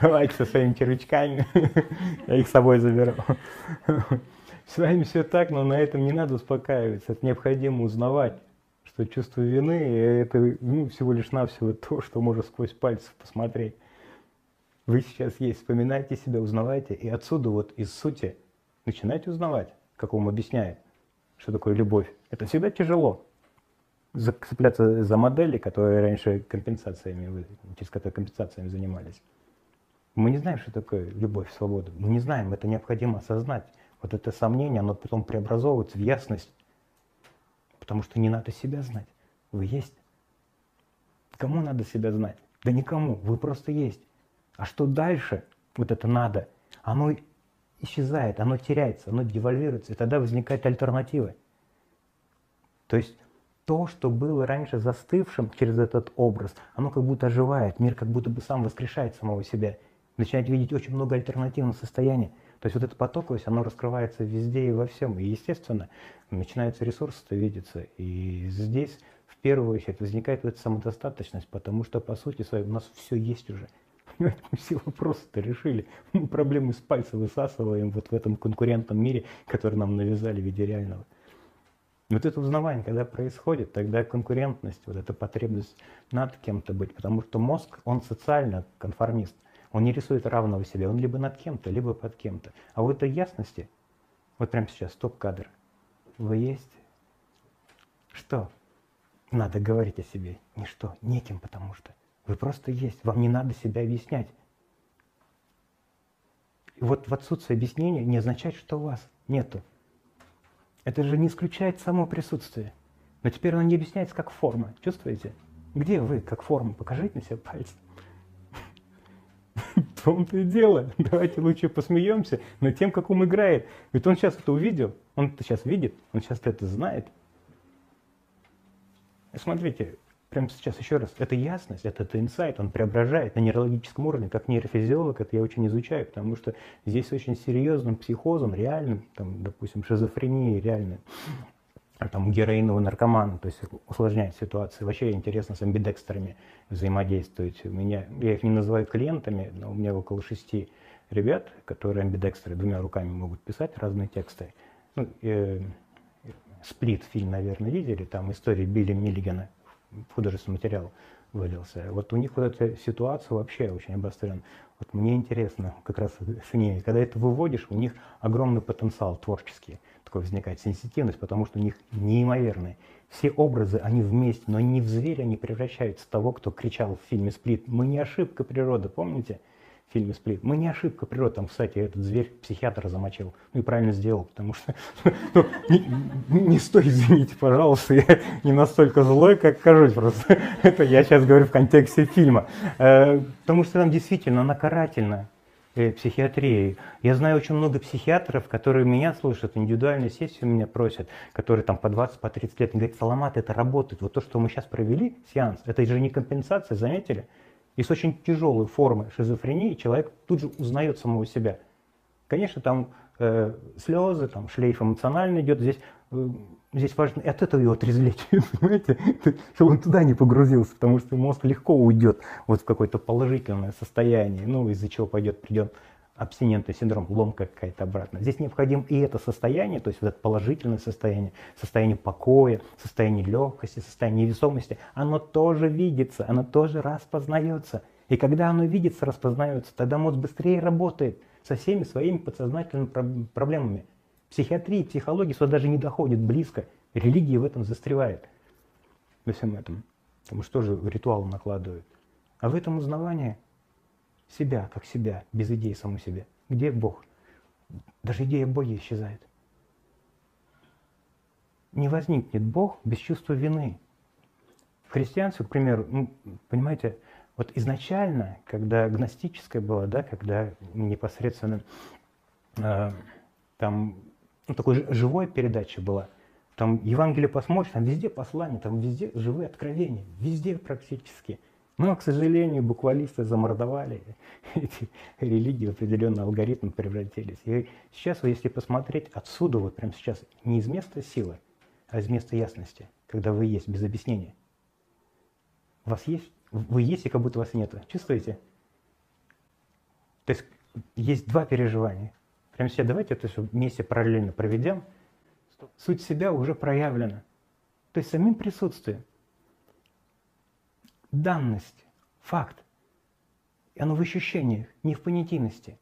Давайте со своими червячками. Я их с собой заберу. С вами все так, но на этом не надо успокаиваться. Это необходимо узнавать, что чувство вины – это ну, всего лишь навсего то, что можно сквозь пальцы посмотреть. Вы сейчас есть, вспоминайте себя, узнавайте, и отсюда вот из сути начинайте узнавать, как он объясняет, что такое любовь. Это всегда тяжело. Цепляться за модели, которые раньше компенсациями, через которые компенсациями занимались. Мы не знаем, что такое любовь, свобода. Мы не знаем, это необходимо осознать. Вот это сомнение, оно потом преобразовывается в ясность. Потому что не надо себя знать. Вы есть. Кому надо себя знать? Да никому. Вы просто есть. А что дальше? Вот это надо. Оно исчезает, оно теряется, оно девальвируется. И тогда возникает альтернатива. То есть то, что было раньше застывшим через этот образ, оно как будто оживает, мир как будто бы сам воскрешает самого себя. Начинает видеть очень много альтернативных состояний. То есть вот эта потоковость, оно раскрывается везде и во всем. И, естественно, начинаются ресурсы видеться. И здесь в первую очередь возникает вот эта самодостаточность, потому что, по сути своей, у нас все есть уже. Мы все вопросы-то решили. Мы проблемы с пальца высасываем вот в этом конкурентном мире, который нам навязали в виде реального. Вот это узнавание, когда происходит, тогда конкурентность, вот эта потребность над кем-то быть, потому что мозг, он социально конформист, он не рисует равного себе, он либо над кем-то, либо под кем-то. А в этой ясности, вот прямо сейчас, стоп-кадр, вы есть? Что? Надо говорить о себе. Не что, неким, потому что. Вы просто есть, вам не надо себя объяснять. И вот в отсутствие объяснения не означает, что у вас нету. Это же не исключает само присутствие. Но теперь оно не объясняется как форма. Чувствуете? Где вы как форма? Покажите на себя пальцем. В том-то и дело. Давайте лучше посмеемся над тем, как он играет. Ведь он сейчас это увидел, он это сейчас видит, он сейчас это знает. Смотрите, прямо сейчас еще раз, это ясность, это, это инсайт, он преображает на нейрологическом уровне, как нейрофизиолог, это я очень изучаю, потому что здесь очень серьезным психозом, реальным, там, допустим, шизофренией реальной, там, героинового наркомана, то есть усложняет ситуацию. Вообще интересно с амбидекстерами взаимодействовать. У меня, я их не называю клиентами, но у меня около шести ребят, которые амбидекстеры двумя руками могут писать разные тексты. Ну, э, Сплит фильм, наверное, видели, там история Билли Миллигана, художественный материал вылился. Вот у них вот эта ситуация вообще очень обострена. Вот мне интересно как раз с ней, когда это выводишь, у них огромный потенциал творческий, такой возникает сенситивность, потому что у них неимоверный. Все образы, они вместе, но не в зверя они превращаются того, кто кричал в фильме «Сплит». Мы не ошибка природы, помните? В фильме «Сплит». Мы не ошибка природы, там, кстати, этот зверь психиатра замочил. Ну и правильно сделал, потому что ну, не, не стой, извините, пожалуйста, я не настолько злой, как кажусь просто. Это я сейчас говорю в контексте фильма. Э, потому что там действительно она карательна э, психиатрии. Я знаю очень много психиатров, которые меня слушают, индивидуальные сессии у меня просят, которые там по 20, по 30 лет, говорят, Саламат, это работает. Вот то, что мы сейчас провели, сеанс, это же не компенсация, заметили? И с очень тяжелой формой шизофрении человек тут же узнает самого себя. Конечно, там э, слезы, там шлейф эмоционально идет. Здесь, э, здесь важно и от этого его отрезвлечь, понимаете, чтобы он туда не погрузился, потому что мозг легко уйдет вот в какое-то положительное состояние, ну, из-за чего пойдет, придет абстинентный синдром, ломка какая-то обратно. Здесь необходимо и это состояние, то есть вот это положительное состояние, состояние покоя, состояние легкости, состояние невесомости, оно тоже видится, оно тоже распознается. И когда оно видится, распознается, тогда мозг быстрее работает со всеми своими подсознательными проблемами. Психиатрия, психология сюда даже не доходит близко. Религия в этом застревает. Во всем этом. Потому что тоже ритуал накладывают. А в этом узнавании себя, как себя, без идеи саму себе. Где Бог? Даже идея Бога исчезает. Не возникнет Бог без чувства вины. В христианстве, к примеру, ну, понимаете, вот изначально, когда гностическое было, да, когда непосредственно э, там ну, такой живой передача была, там Евангелие посмотришь, там везде послания, там везде живые откровения, везде практически – но, к сожалению, буквалисты замордовали эти религии в определенный алгоритм превратились. И сейчас, если посмотреть отсюда, вот прямо сейчас, не из места силы, а из места ясности, когда вы есть без объяснения. У вас есть, вы есть, и как будто вас нет. Чувствуете? То есть есть два переживания. Прямо сейчас давайте это все вместе параллельно проведем. Суть себя уже проявлена. То есть самим присутствием данность, факт. И оно в ощущениях, не в понятийности.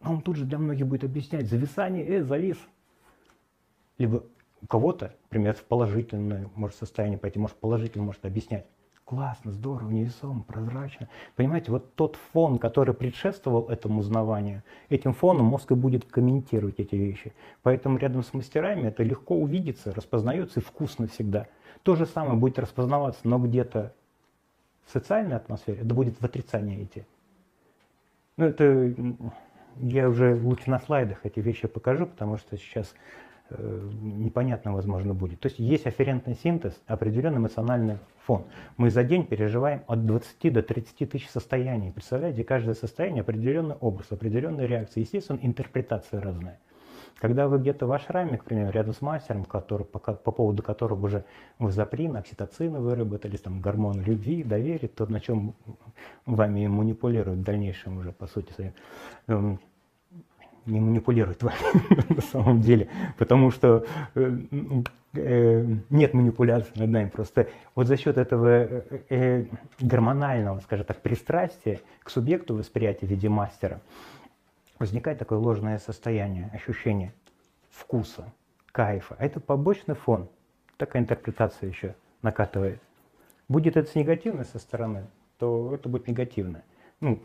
Но он тут же для многих будет объяснять зависание, э, завис. Либо у кого-то, например, в положительное может состояние пойти, может положительно может объяснять. Классно, здорово, невесомо, прозрачно. Понимаете, вот тот фон, который предшествовал этому узнаванию, этим фоном мозг и будет комментировать эти вещи. Поэтому рядом с мастерами это легко увидится, распознается и вкусно всегда. То же самое будет распознаваться, но где-то в социальной атмосфере это будет в отрицание идти. Ну, это я уже лучше на слайдах эти вещи покажу, потому что сейчас Э, непонятно, возможно, будет. То есть есть афферентный синтез, определенный эмоциональный фон. Мы за день переживаем от 20 до 30 тысяч состояний. Представляете, каждое состояние определенный образ, определенная реакция. Естественно, интерпретация разная. Когда вы где-то в ашраме, к примеру, рядом с мастером, который, по, по поводу которого уже вазоприн, окситоцины выработались, там, гормоны любви, доверия, то, на чем вами манипулируют в дальнейшем уже, по сути эм, не манипулирует вами на самом деле, потому что э, э, нет манипуляции над нами. Просто вот за счет этого э, гормонального, скажем так, пристрастия к субъекту восприятия в виде мастера возникает такое ложное состояние, ощущение вкуса, кайфа. А это побочный фон. Такая интерпретация еще накатывает. Будет это с негативной со стороны, то это будет негативно, ну,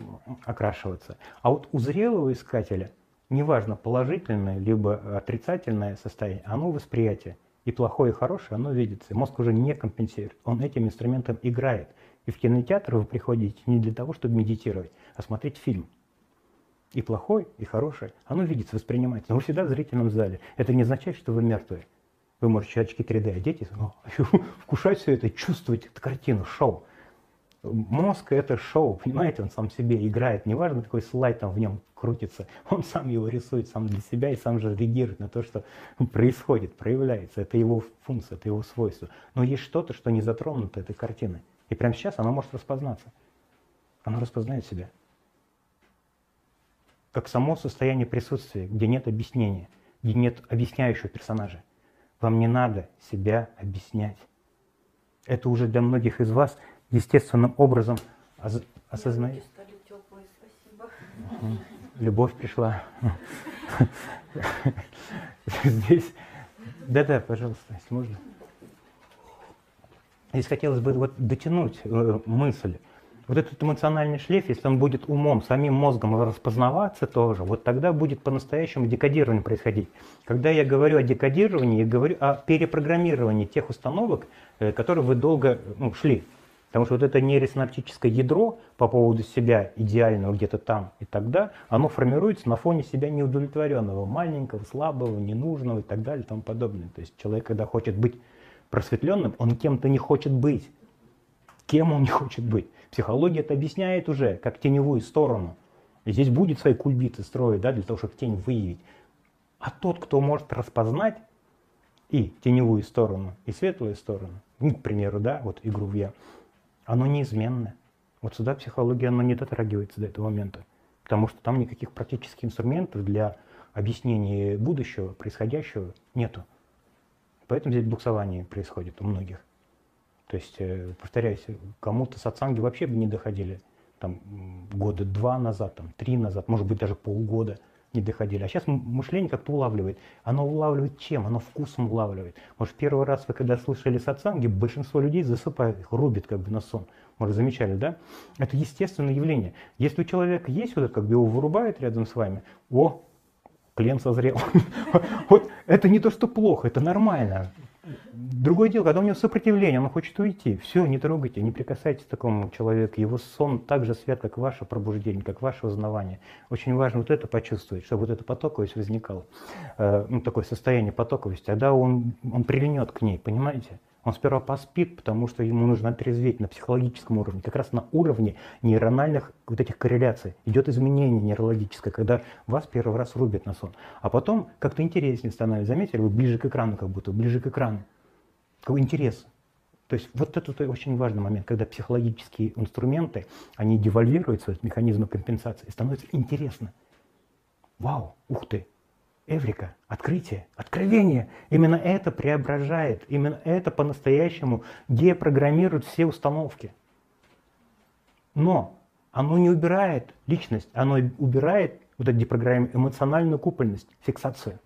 окрашиваться. А вот у зрелого искателя – неважно положительное либо отрицательное состояние, оно восприятие. И плохое, и хорошее, оно видится. мозг уже не компенсирует. Он этим инструментом играет. И в кинотеатр вы приходите не для того, чтобы медитировать, а смотреть фильм. И плохое, и хорошее, оно видится, воспринимается. Но вы всегда в зрительном зале. Это не означает, что вы мертвые. Вы можете очки 3D одеть и вкушать все это, чувствовать эту картину, шоу. Мозг – это шоу, понимаете, он сам себе играет, неважно, какой слайд там в нем крутится, он сам его рисует сам для себя и сам же реагирует на то, что происходит, проявляется. Это его функция, это его свойство. Но есть что-то, что не затронуто этой картиной. И прямо сейчас оно может распознаться. Оно распознает себя. Как само состояние присутствия, где нет объяснения, где нет объясняющего персонажа. Вам не надо себя объяснять. Это уже для многих из вас – естественным образом осознает. Любовь пришла. Здесь. Да-да, пожалуйста, если можно. Здесь хотелось бы вот дотянуть э, мысль. Вот этот эмоциональный шлейф, если он будет умом, самим мозгом распознаваться тоже, вот тогда будет по-настоящему декодирование происходить. Когда я говорю о декодировании, я говорю о перепрограммировании тех установок, э, которые вы долго ну, шли. Потому что вот это нейросинаптическое ядро по поводу себя идеального где-то там и тогда, оно формируется на фоне себя неудовлетворенного, маленького, слабого, ненужного и так далее и тому подобное. То есть человек, когда хочет быть просветленным, он кем-то не хочет быть. Кем он не хочет быть? Психология это объясняет уже, как теневую сторону. И здесь будет свои кульбиты строить, да, для того, чтобы тень выявить. А тот, кто может распознать и теневую сторону, и светлую сторону, ну, к примеру, да, вот игру в я, оно неизменно. Вот сюда психология, она не дотрагивается до этого момента, потому что там никаких практических инструментов для объяснения будущего, происходящего нету. Поэтому здесь буксование происходит у многих. То есть, э, повторяюсь, кому-то сатсанги вообще бы не доходили там года два назад, там три назад, может быть даже полгода – не доходили. А сейчас мышление как-то улавливает. Оно улавливает чем? Оно вкусом улавливает. Может, первый раз вы когда слышали сатсанги, большинство людей засыпает их, рубит как бы на сон. Может, замечали, да? Это естественное явление. Если у человека есть вот это, как бы его вырубает рядом с вами, о, клиент созрел. Вот это не то, что плохо, это нормально. Другое дело, когда у него сопротивление, он хочет уйти. Все, не трогайте, не прикасайтесь к такому человеку. Его сон так же свет, как ваше пробуждение, как ваше узнавание. Очень важно вот это почувствовать, чтобы вот эта потоковость возникала. Э, ну, такое состояние потоковости. Тогда он, он прильнет к ней, понимаете? Он сперва поспит, потому что ему нужно отрезветь на психологическом уровне. Как раз на уровне нейрональных вот этих корреляций идет изменение нейрологическое, когда вас первый раз рубят на сон. А потом как-то интереснее становится. Заметили, вы ближе к экрану как будто, ближе к экрану. Какой интерес. То есть вот это очень важный момент, когда психологические инструменты, они девальвируются, этот механизмы компенсации, и становится интересно. Вау, ух ты, Эврика, открытие, откровение. Именно это преображает, именно это по-настоящему депрограммирует все установки. Но оно не убирает личность, оно убирает вот эту депрограммирование, эмоциональную купольность, фиксацию.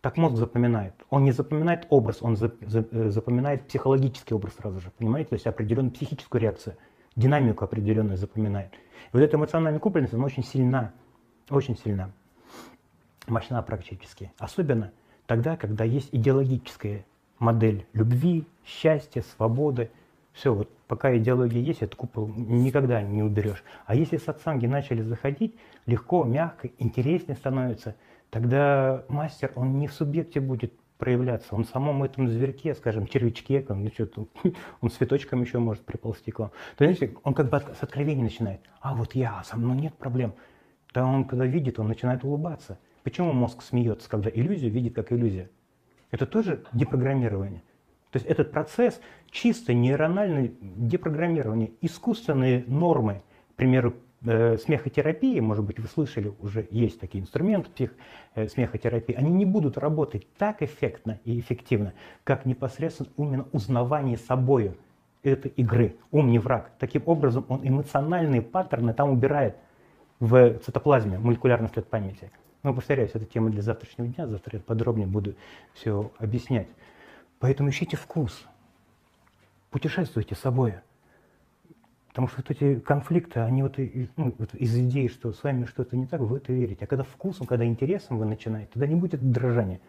Так мозг запоминает. Он не запоминает образ, он э, запоминает психологический образ сразу же, понимаете? То есть определенную психическую реакцию, динамику определенную запоминает. И вот эта эмоциональная купленность, она очень сильна, очень сильна, мощна практически. Особенно тогда, когда есть идеологическая модель любви, счастья, свободы. Все, вот пока идеология есть, этот купол никогда не уберешь. А если сатсанги начали заходить, легко, мягко, интереснее становится – тогда мастер, он не в субъекте будет проявляться, он в самом этом зверьке, скажем, червячке, он, ну, что он цветочком еще может приползти к вам. То есть он как бы с откровения начинает, а вот я, со мной нет проблем. Да он когда видит, он начинает улыбаться. Почему мозг смеется, когда иллюзию видит как иллюзия? Это тоже депрограммирование. То есть этот процесс чисто нейрональное депрограммирование, искусственные нормы, к примеру, э, смехотерапии, может быть, вы слышали, уже есть такие инструменты псих, э, смехотерапии, они не будут работать так эффектно и эффективно, как непосредственно именно узнавание собою этой игры. Ум не враг. Таким образом, он эмоциональные паттерны там убирает в цитоплазме, молекулярный след памяти. Но, повторяюсь, это тема для завтрашнего дня, завтра я подробнее буду все объяснять. Поэтому ищите вкус, путешествуйте с собой. Потому что вот эти конфликты, они вот, ну, вот из идеи, что с вами что-то не так, вы это верите. А когда вкусом, когда интересом вы начинаете, тогда не будет дрожания,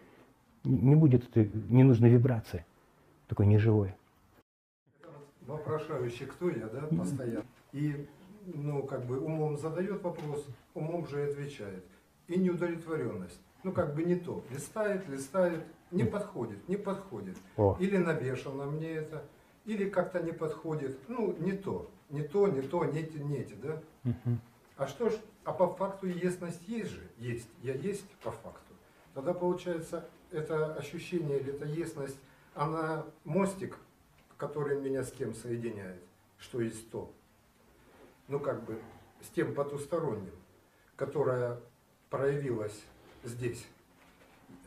не будет этой ненужной вибрации, такой неживой. Вопрошающий, кто я, да, постоянно. И, ну, как бы умом задает вопрос, умом же и отвечает. И неудовлетворенность. Ну, как бы не то. Листает, листает, не подходит, не подходит. О. Или навешано мне это, или как-то не подходит. Ну, не то не то, не то, нети, нети, да? Угу. А что ж, а по факту ясность есть же? Есть. Я есть по факту. Тогда получается, это ощущение или эта ясность, она мостик, который меня с кем соединяет, что есть то. Ну как бы с тем потусторонним, которое проявилось здесь.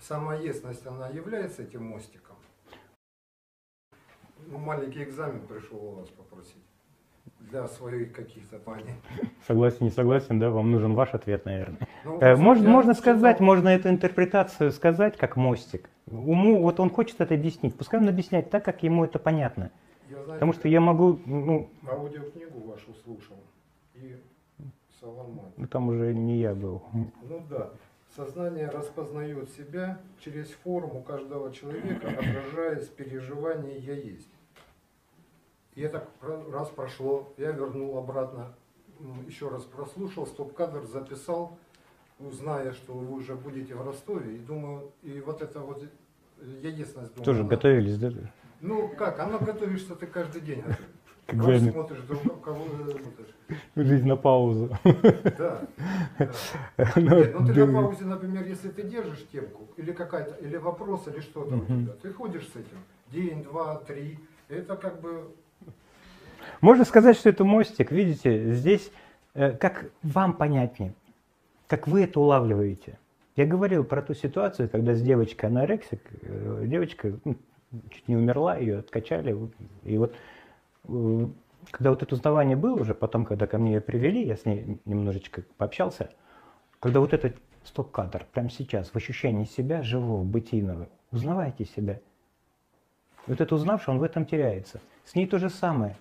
Сама ясность, она является этим мостиком. Ну, маленький экзамен пришел у вас попросить для своих каких-то понятий. Согласен, не согласен, да, вам нужен ваш ответ, наверное. Ну, э, можно, можно сказать, читал. можно эту интерпретацию сказать как мостик. Уму, вот он хочет это объяснить, пускай он объясняет так, как ему это понятно. Я, знаете, Потому что я могу... Ну, аудиокнигу вашу слушал и Соломон. Ну, там уже не я был. Ну да. Сознание распознает себя через форму каждого человека, отражаясь переживание «я есть». И это раз прошло, я вернул обратно, еще раз прослушал, стоп-кадр записал, зная, что вы уже будете в Ростове, и думаю, и вот это вот единственность думаю. Тоже она, готовились, да? Ну как, оно готовишься ты каждый день. Как смотришь, друг, кого смотришь. Жизнь на паузу. Да. Нет, ну ты на паузе, например, если ты держишь темку, или какая-то, или вопрос, или что-то у тебя, ты ходишь с этим день, два, три, это как бы можно сказать, что это мостик, видите, здесь э, как вам понятнее, как вы это улавливаете. Я говорил про ту ситуацию, когда с девочкой анорексик, э, девочка ну, чуть не умерла, ее откачали, и вот э, когда вот это узнавание было уже, потом, когда ко мне ее привели, я с ней немножечко пообщался, когда вот этот стоп-кадр, прямо сейчас, в ощущении себя живого, бытийного, узнавайте себя. Вот это узнавший, он в этом теряется. С ней то же самое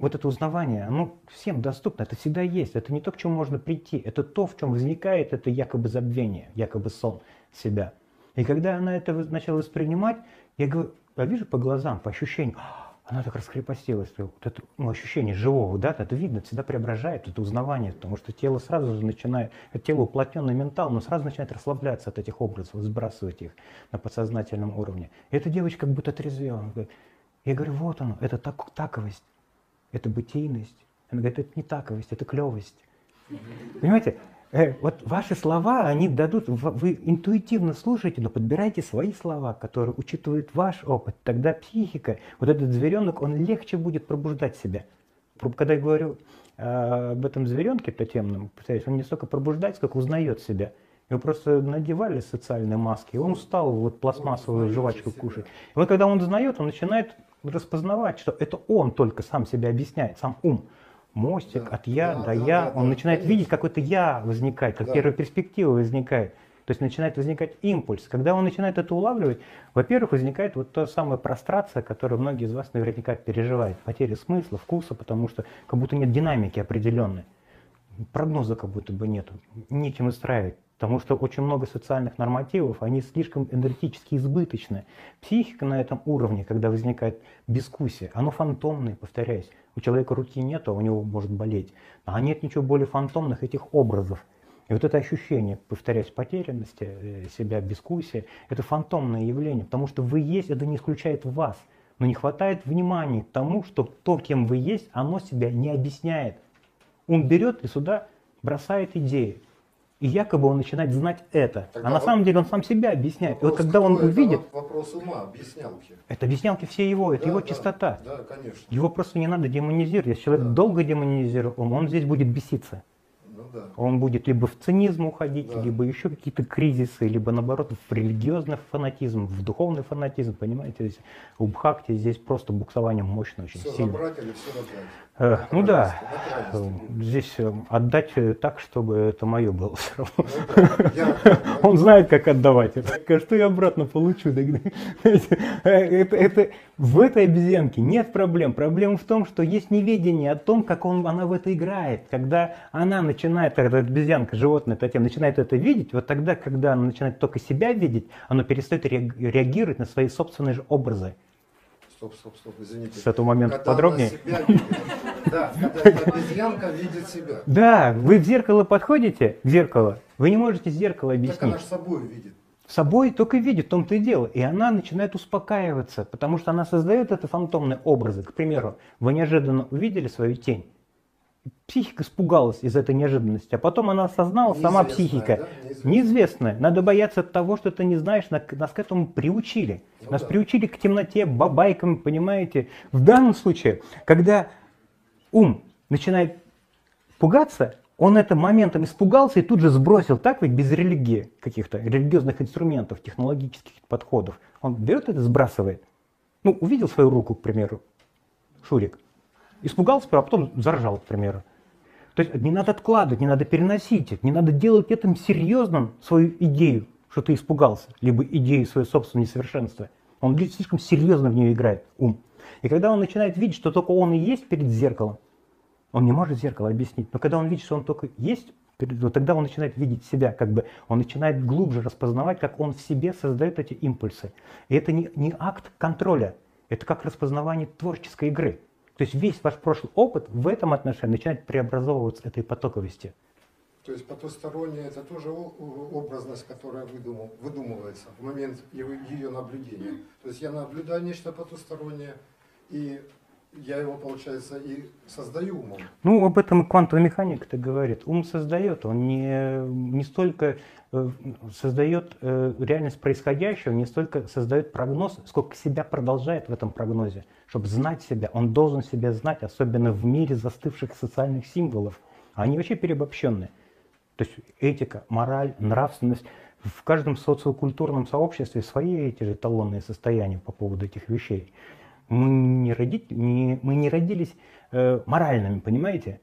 вот это узнавание, оно всем доступно, это всегда есть. Это не то, к чему можно прийти, это то, в чем возникает это якобы забвение, якобы сон себя. И когда она это начала воспринимать, я говорю, я вижу по глазам, по ощущениям, «А, она так раскрепостилась, вот это ну, ощущение живого, да, это видно, всегда преображает, это узнавание, потому что тело сразу же начинает, тело уплотненный ментал, но сразу начинает расслабляться от этих образов, сбрасывать их на подсознательном уровне. И эта девочка как будто трезвела. Я говорю, вот оно, это так, таковость это бытийность. Она говорит, это не таковость, это клевость. Понимаете, вот ваши слова, они дадут, вы интуитивно слушаете, но подбирайте свои слова, которые учитывают ваш опыт. Тогда психика, вот этот зверенок, он легче будет пробуждать себя. Когда я говорю э, об этом зверенке тотемном, повторяюсь, он не столько пробуждает, сколько узнает себя. Его просто надевали социальные маски, и он устал вот пластмассовую жвачку кушать. И вот когда он узнает, он начинает распознавать, что это он только сам себя объясняет, сам ум. Мостик да, от я да, до да, я, да, он да, начинает конечно. видеть какой-то я возникает, как да. первая перспектива возникает. То есть начинает возникать импульс. Когда он начинает это улавливать, во-первых, возникает вот та самая прострация, которую многие из вас наверняка переживают. Потеря смысла, вкуса, потому что как будто нет динамики определенной. Прогноза как будто бы нету. Нечем устраивать. Потому что очень много социальных нормативов, они слишком энергетически избыточны. Психика на этом уровне, когда возникает бескусие, оно фантомное, повторяюсь. У человека руки нет, а у него может болеть. А нет ничего более фантомных этих образов. И вот это ощущение, повторяюсь, потерянности э, себя, бескусия, это фантомное явление, потому что вы есть, это не исключает вас. Но не хватает внимания к тому, что то, кем вы есть, оно себя не объясняет. Он берет и сюда бросает идеи. И якобы он начинает знать это. Тогда а на самом деле он сам себя объясняет. Вопрос, и вот когда он увидит... Вопрос ума, объяснялки. Это объяснялки все его, это да, его да, чистота. Да, конечно. Его просто не надо демонизировать. Если человек да. долго демонизирует он здесь будет беситься да. Он будет либо в цинизм уходить, да. либо еще какие-то кризисы, либо наоборот в религиозный фанатизм, в духовный фанатизм, понимаете? Здесь у Бхакти здесь просто буксование мощно очень все сильно. забрать или все раздать? Э, ну да, здесь э, отдать э, так, чтобы это мое было все равно. Ну Он знает, как отдавать. А что я обратно получу? Это, это, в этой обезьянке нет проблем. Проблема в том, что есть неведение о том, как он, она в это играет. Когда она начинает, эта обезьянка, животное, тема, начинает это видеть, вот тогда, когда она начинает только себя видеть, она перестает реагировать на свои собственные же образы. Стоп, стоп, стоп, извините. С этого момента когда подробнее. Себя видит, да, когда обезьянка видит себя. Да, вы в зеркало подходите, к зеркалу, вы не можете зеркало объяснить. Так она же собой видит. Собой только видит, в том-то и дело. И она начинает успокаиваться, потому что она создает это фантомные образы. К примеру, вы неожиданно увидели свою тень, Психика испугалась из этой неожиданности, а потом она осознала, сама психика, да? неизвестная. неизвестная. Надо бояться того, что ты не знаешь, нас к этому приучили. Ну, нас да. приучили к темноте, бабайкам, понимаете. В данном случае, когда ум начинает пугаться, он это моментом испугался и тут же сбросил, так ведь без религии, каких-то религиозных инструментов, технологических подходов. Он берет это, сбрасывает. Ну, увидел свою руку, к примеру, Шурик – Испугался, а потом заржал, к примеру. То есть не надо откладывать, не надо переносить, не надо делать этим серьезным свою идею, что ты испугался, либо идею своего собственного несовершенства. Он слишком серьезно в нее играет, ум. И когда он начинает видеть, что только он и есть перед зеркалом, он не может зеркало объяснить, но когда он видит, что он только есть, вот тогда он начинает видеть себя, как бы он начинает глубже распознавать, как он в себе создает эти импульсы. И это не, не акт контроля, это как распознавание творческой игры. То есть весь ваш прошлый опыт в этом отношении начинает преобразовываться этой потоковости. То есть потусторонняя это тоже образность, которая выдумал, выдумывается в момент ее наблюдения. То есть я наблюдаю нечто потустороннее, и я его, получается, и создаю умом. Ну, об этом квантовая механика-то говорит. Ум создает, он не, не столько э, создает э, реальность происходящего, не столько создает прогноз, сколько себя продолжает в этом прогнозе. Чтобы знать себя, он должен себя знать, особенно в мире застывших социальных символов. Они вообще переобобщенные. То есть этика, мораль, нравственность. В каждом социокультурном сообществе свои эти же эталонные состояния по поводу этих вещей мы не, роди, не, мы не родились э, моральными, понимаете,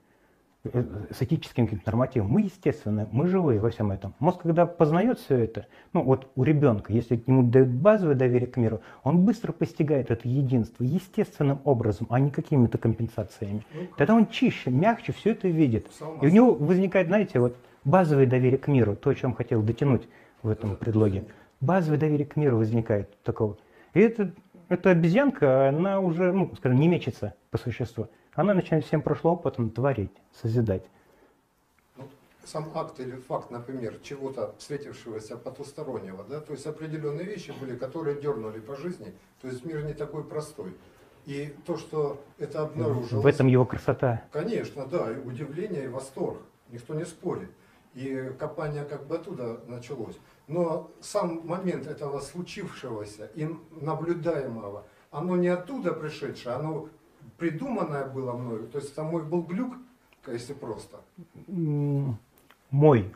э, с этическим каким-то нормативом. Мы, естественно, мы живые во всем этом. Мозг, когда познает все это, ну вот у ребенка, если к нему дают базовое доверие к миру, он быстро постигает это единство естественным образом, а не какими-то компенсациями. Ну, Тогда он чище, мягче все это видит. И у него возникает, знаете, вот базовое доверие к миру, то, о чем хотел дотянуть в этом предлоге. Базовое доверие к миру возникает такого. И это эта обезьянка, она уже, ну, скажем, не мечется по существу. Она начинает всем прошлым опытом творить, созидать. Сам акт или факт, например, чего-то встретившегося потустороннего, да, то есть определенные вещи были, которые дернули по жизни, то есть мир не такой простой. И то, что это обнаружилось... В этом его красота. Конечно, да, и удивление, и восторг, никто не спорит. И копание как бы оттуда началось. Но сам момент этого случившегося и наблюдаемого, оно не оттуда пришедшее, оно придуманное было мною. То есть это мой был глюк, если просто. Мой.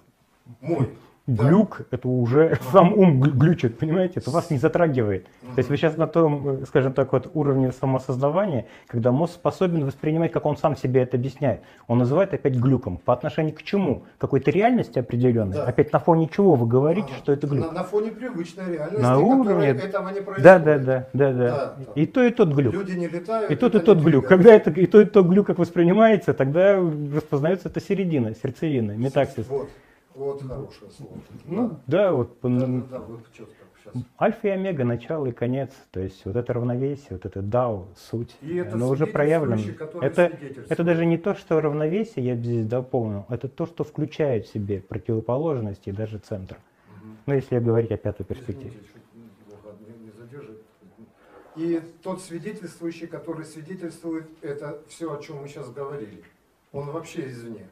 Мой. Да. глюк, это уже сам ум гл- глючит, понимаете? Это вас не затрагивает. То есть вы сейчас на том, э, скажем так, вот уровне самосознавания, когда мозг способен воспринимать, как он сам себе это объясняет. Он называет опять глюком. По отношению к чему? Какой-то реальности определенной? Да. Опять на фоне чего вы говорите, Ага. что это глюк? На, на фоне привычной реальности, На уровне- этого не происходит. Да, да, да, да, да. Да, да. И то, и тот глюк. Люди не летают. И тот, и тот глюк. двигается. Когда это и то, и тот глюк как воспринимается, тогда распознается это середина, сердцевина, метаксис. Вот, вот хорошее слово. Ну, да, вот да, да, да, вот четко сейчас. альфа и омега, начало и конец. То есть вот это равновесие, вот это дао, суть, И это оно уже проявлено. Это, это даже не то, что равновесие, я здесь дополнил, это то, что включает в себе противоположности и даже центр. Мгм. Ну, если говорить о пятой перспективе. И тот свидетельствующий, который свидетельствует, это все, о чем мы сейчас говорили. Он вообще извне.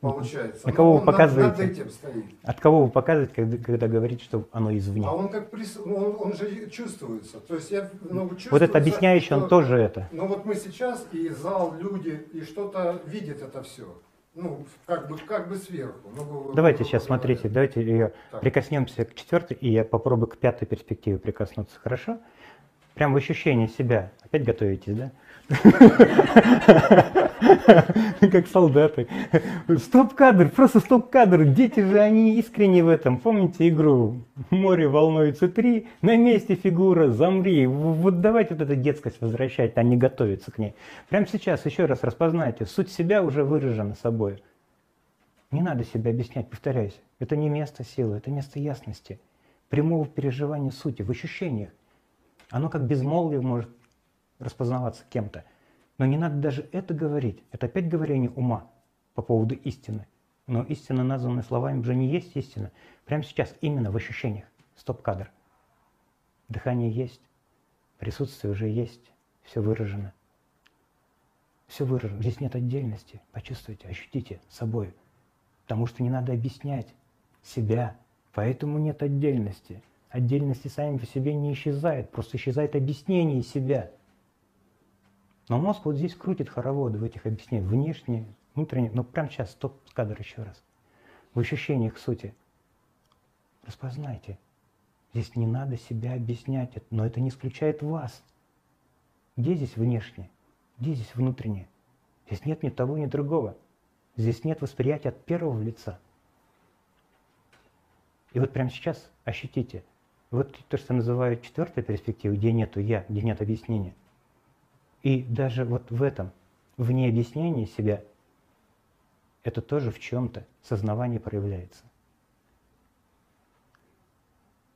Получается. На кого Но вы он над- показываете? Над. От кого вы показываете, когда, когда говорите, что оно извне? А он как прис... ну, он, он же чувствуется. То есть я ну, Вот это объясняющий, он что- тоже это. Ну вот мы сейчас и зал, люди, и что-то видят это все. Ну, как бы, как бы сверху. Ну, Давайте сейчас, смотрите, давайте ее Так. прикоснемся к четвертой, и я попробую к пятой перспективе прикоснуться, хорошо? Прям в ощущении себя. Опять готовитесь, да? Как солдаты. Стоп-кадр, просто стоп-кадр. Дети же, они искренне в этом. Помните игру «Море волнуется три», на месте фигура, замри. Вот давайте вот эту детскость возвращать, а не готовиться к ней. Прямо сейчас еще раз распознайте. Суть себя уже выражена собой. Не надо себя объяснять, повторяюсь. Это не место силы, это место ясности, прямого переживания сути, в ощущениях. Оно как безмолвие может распознаваться кем-то. Но не надо даже это говорить. Это опять говорение ума по поводу истины. Но истина, названная словами, уже не есть истина. Прямо сейчас, именно в ощущениях. Стоп-кадр. Дыхание есть, присутствие уже есть, все выражено. Все выражено. Здесь нет отдельности. Почувствуйте, ощутите собой. Потому что не надо объяснять себя. Поэтому нет отдельности. Отдельности сами по себе не исчезает. Просто исчезает объяснение себя. Но мозг вот здесь крутит хороводы в этих объяснениях. Внешне, внутренне. Ну, прямо сейчас, стоп-кадр еще раз. В ощущениях сути. Распознайте. Здесь не надо себя объяснять, но это не исключает вас. Где здесь внешне? Где здесь внутреннее? Здесь нет ни того, ни другого. Здесь нет восприятия от первого лица. И вот прямо сейчас ощутите. Вот то, что называют четвертой перспективой, где нету я, где нет объяснения. И даже вот в этом, вне объяснения себя, это тоже в чем-то сознавание проявляется.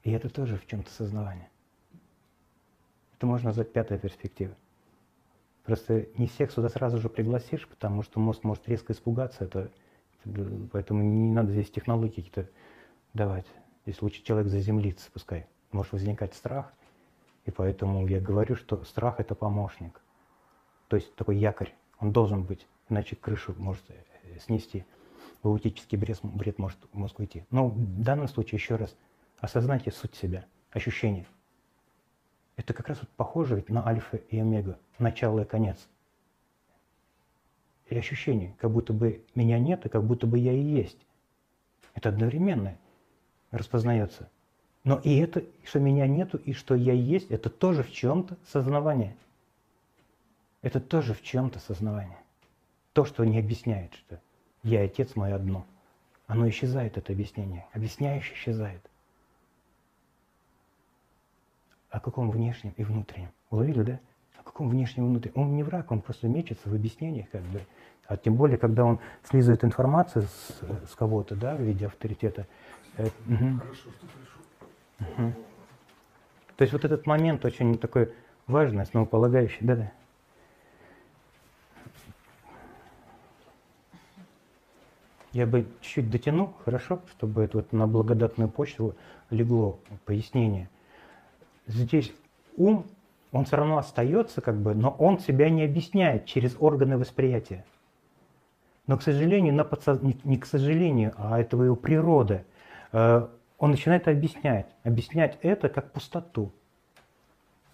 И это тоже в чем-то сознавание. Это можно назвать пятая перспектива. Просто не всех сюда сразу же пригласишь, потому что мозг может резко испугаться. Это, поэтому не надо здесь технологии какие-то давать. Здесь лучше человек заземлиться, пускай. Может возникать страх. И поэтому я говорю, что страх – это помощник. То есть такой якорь. Он должен быть, иначе крышу может э, снести. В аутический бред, бред может мозг уйти. Но в данном случае, еще раз, осознайте суть себя, ощущения. Это как раз вот похоже на альфа и омега, начало и конец. И ощущение, как будто бы меня нет, и как будто бы я и есть. Это одновременно распознается. Но и это, что меня нету, и что я есть, это тоже в чем-то сознавание. Это тоже в чем-то сознавание. То, что не объясняет, что я отец мой одно. Оно исчезает, это объяснение. Объясняющее исчезает. О каком внешнем и внутреннем? Уловили, да? О каком внешнем и внутреннем? Он не враг, он просто мечется в объяснениях, как бы. А тем более, когда он слизывает информацию с, с кого-то, да, в виде авторитета. Э. Хорошо, что пришел. То есть вот этот момент очень такой важный, основополагающий. Да-да. Я бы чуть-чуть дотянул, хорошо, чтобы это вот на благодатную почву легло пояснение. Здесь ум, он все равно остается, как бы, но он себя не объясняет через органы восприятия. Но, к сожалению, на подсоз... не, к сожалению, а это его природа, э, он начинает объяснять. Объяснять это как пустоту,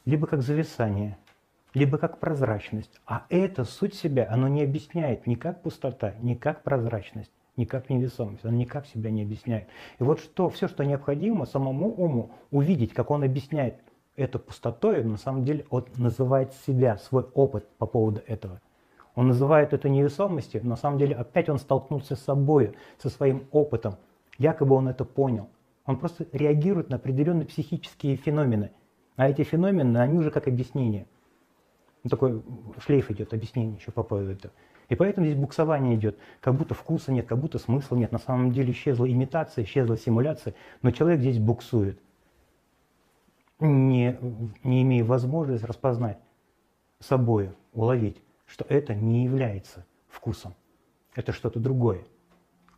либо как зависание, либо как прозрачность. А это суть себя, оно не объясняет ни как пустота, ни как прозрачность. Никак невесомость, она никак себя не объясняет. И вот что, все, что необходимо самому уму увидеть, как он объясняет это пустотой, на самом деле он называет себя, свой опыт по поводу этого. Он называет это невесомостью, но на самом деле опять он столкнулся с собой, со своим опытом. Якобы он это понял. Он просто реагирует на определенные психические феномены. А эти феномены, они уже как объяснение. Ну, такой шлейф идет, объяснение еще по поводу этого. И поэтому здесь буксование идет, как будто вкуса нет, как будто смысла нет. На самом деле исчезла имитация, исчезла симуляция, но человек здесь буксует, не, не имея возможности распознать собой, уловить, что это не является вкусом. Это что-то другое,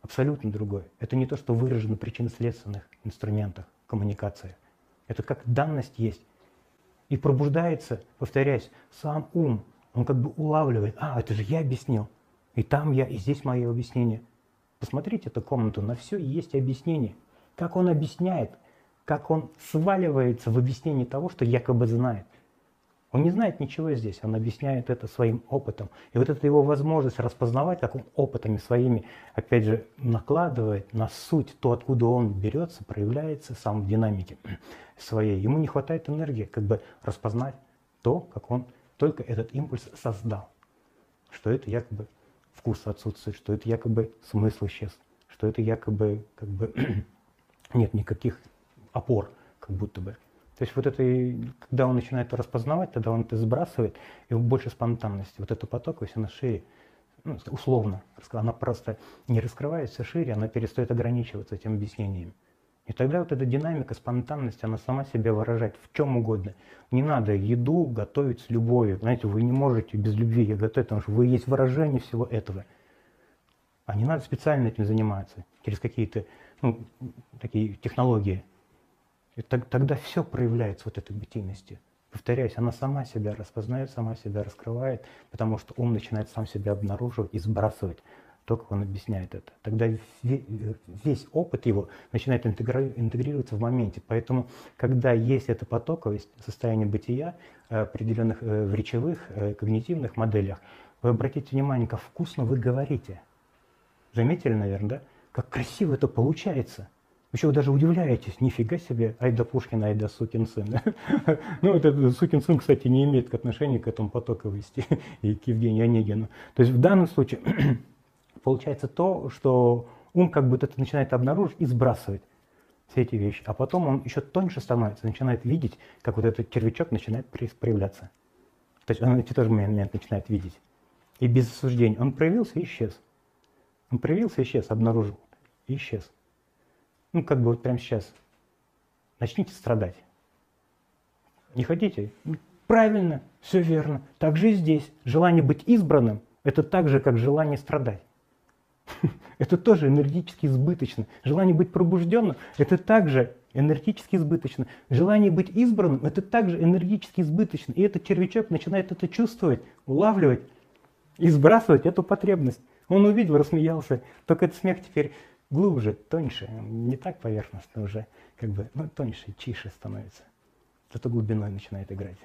абсолютно другое. Это не то, что выражено в причинно-следственных инструментах коммуникации. Это как данность есть. И пробуждается, повторяюсь, сам ум, он как бы улавливает, а, это же я объяснил, и там я, и здесь мое объяснение. Посмотрите эту комнату, на все есть объяснение. Как он объясняет, как он сваливается в объяснении того, что якобы знает. Он не знает ничего здесь, он объясняет это своим опытом. И вот эта его возможность распознавать, как он опытами своими, опять же, накладывает на суть то, откуда он берется, проявляется сам в динамике своей. Ему не хватает энергии, как бы распознать то, как он только этот импульс создал. Что это якобы вкус отсутствует, что это якобы смысл исчез, что это якобы как бы нет никаких опор, как будто бы. То есть вот это, когда он начинает это распознавать, тогда он это сбрасывает, и больше спонтанности. Вот эта потоковость, она шире, ну, условно, она просто не раскрывается шире, она перестает ограничиваться этим объяснением. И тогда вот эта динамика, спонтанность, она сама себя выражает в чем угодно. Не надо еду готовить с любовью. Знаете, вы не можете без любви ее готовить, потому что вы есть выражение всего этого. А не надо специально этим заниматься, через какие-то ну, такие технологии. И тогда все проявляется вот этой бытийности. Повторяюсь, она сама себя распознает, сама себя раскрывает, потому что ум начинает сам себя обнаруживать и сбрасывать то, как он объясняет это. Тогда весь опыт его начинает интегрироваться в моменте. Поэтому, когда есть эта потоковость, состояние бытия э, определенных э, в речевых, э, когнитивных моделях, вы обратите внимание, как вкусно вы говорите. Заметили, наверное, да? Как красиво это получается. Еще вы даже удивляетесь, нифига себе, айда Пушкин, айда сукин сын. ну, вот этот сукин сын, кстати, не имеет отношения к этому потоковости и к Евгению Онегину. То есть в данном случае получается то, что ум как бы это начинает обнаружить и сбрасывать все эти вещи. А потом он еще тоньше становится, начинает видеть, как вот этот червячок начинает проявляться. То есть он эти тоже момент начинает видеть. И без осуждения. Он проявился и исчез. Он проявился и исчез, обнаружил и исчез. Ну, как бы вот прямо сейчас. Начните страдать. Не хотите? Правильно, все верно. Так же и здесь. Желание быть избранным – это так же, как желание страдать. Это тоже энергетически избыточно. Желание быть пробужденным – это также энергетически избыточно. Желание быть избранным – это также энергетически избыточно. И этот червячок начинает это чувствовать, улавливать и сбрасывать эту потребность. Он увидел, рассмеялся. Только этот смех теперь глубже, тоньше, не так поверхностно уже, как бы, ну, тоньше, чише становится. Зато глубиной начинает играть.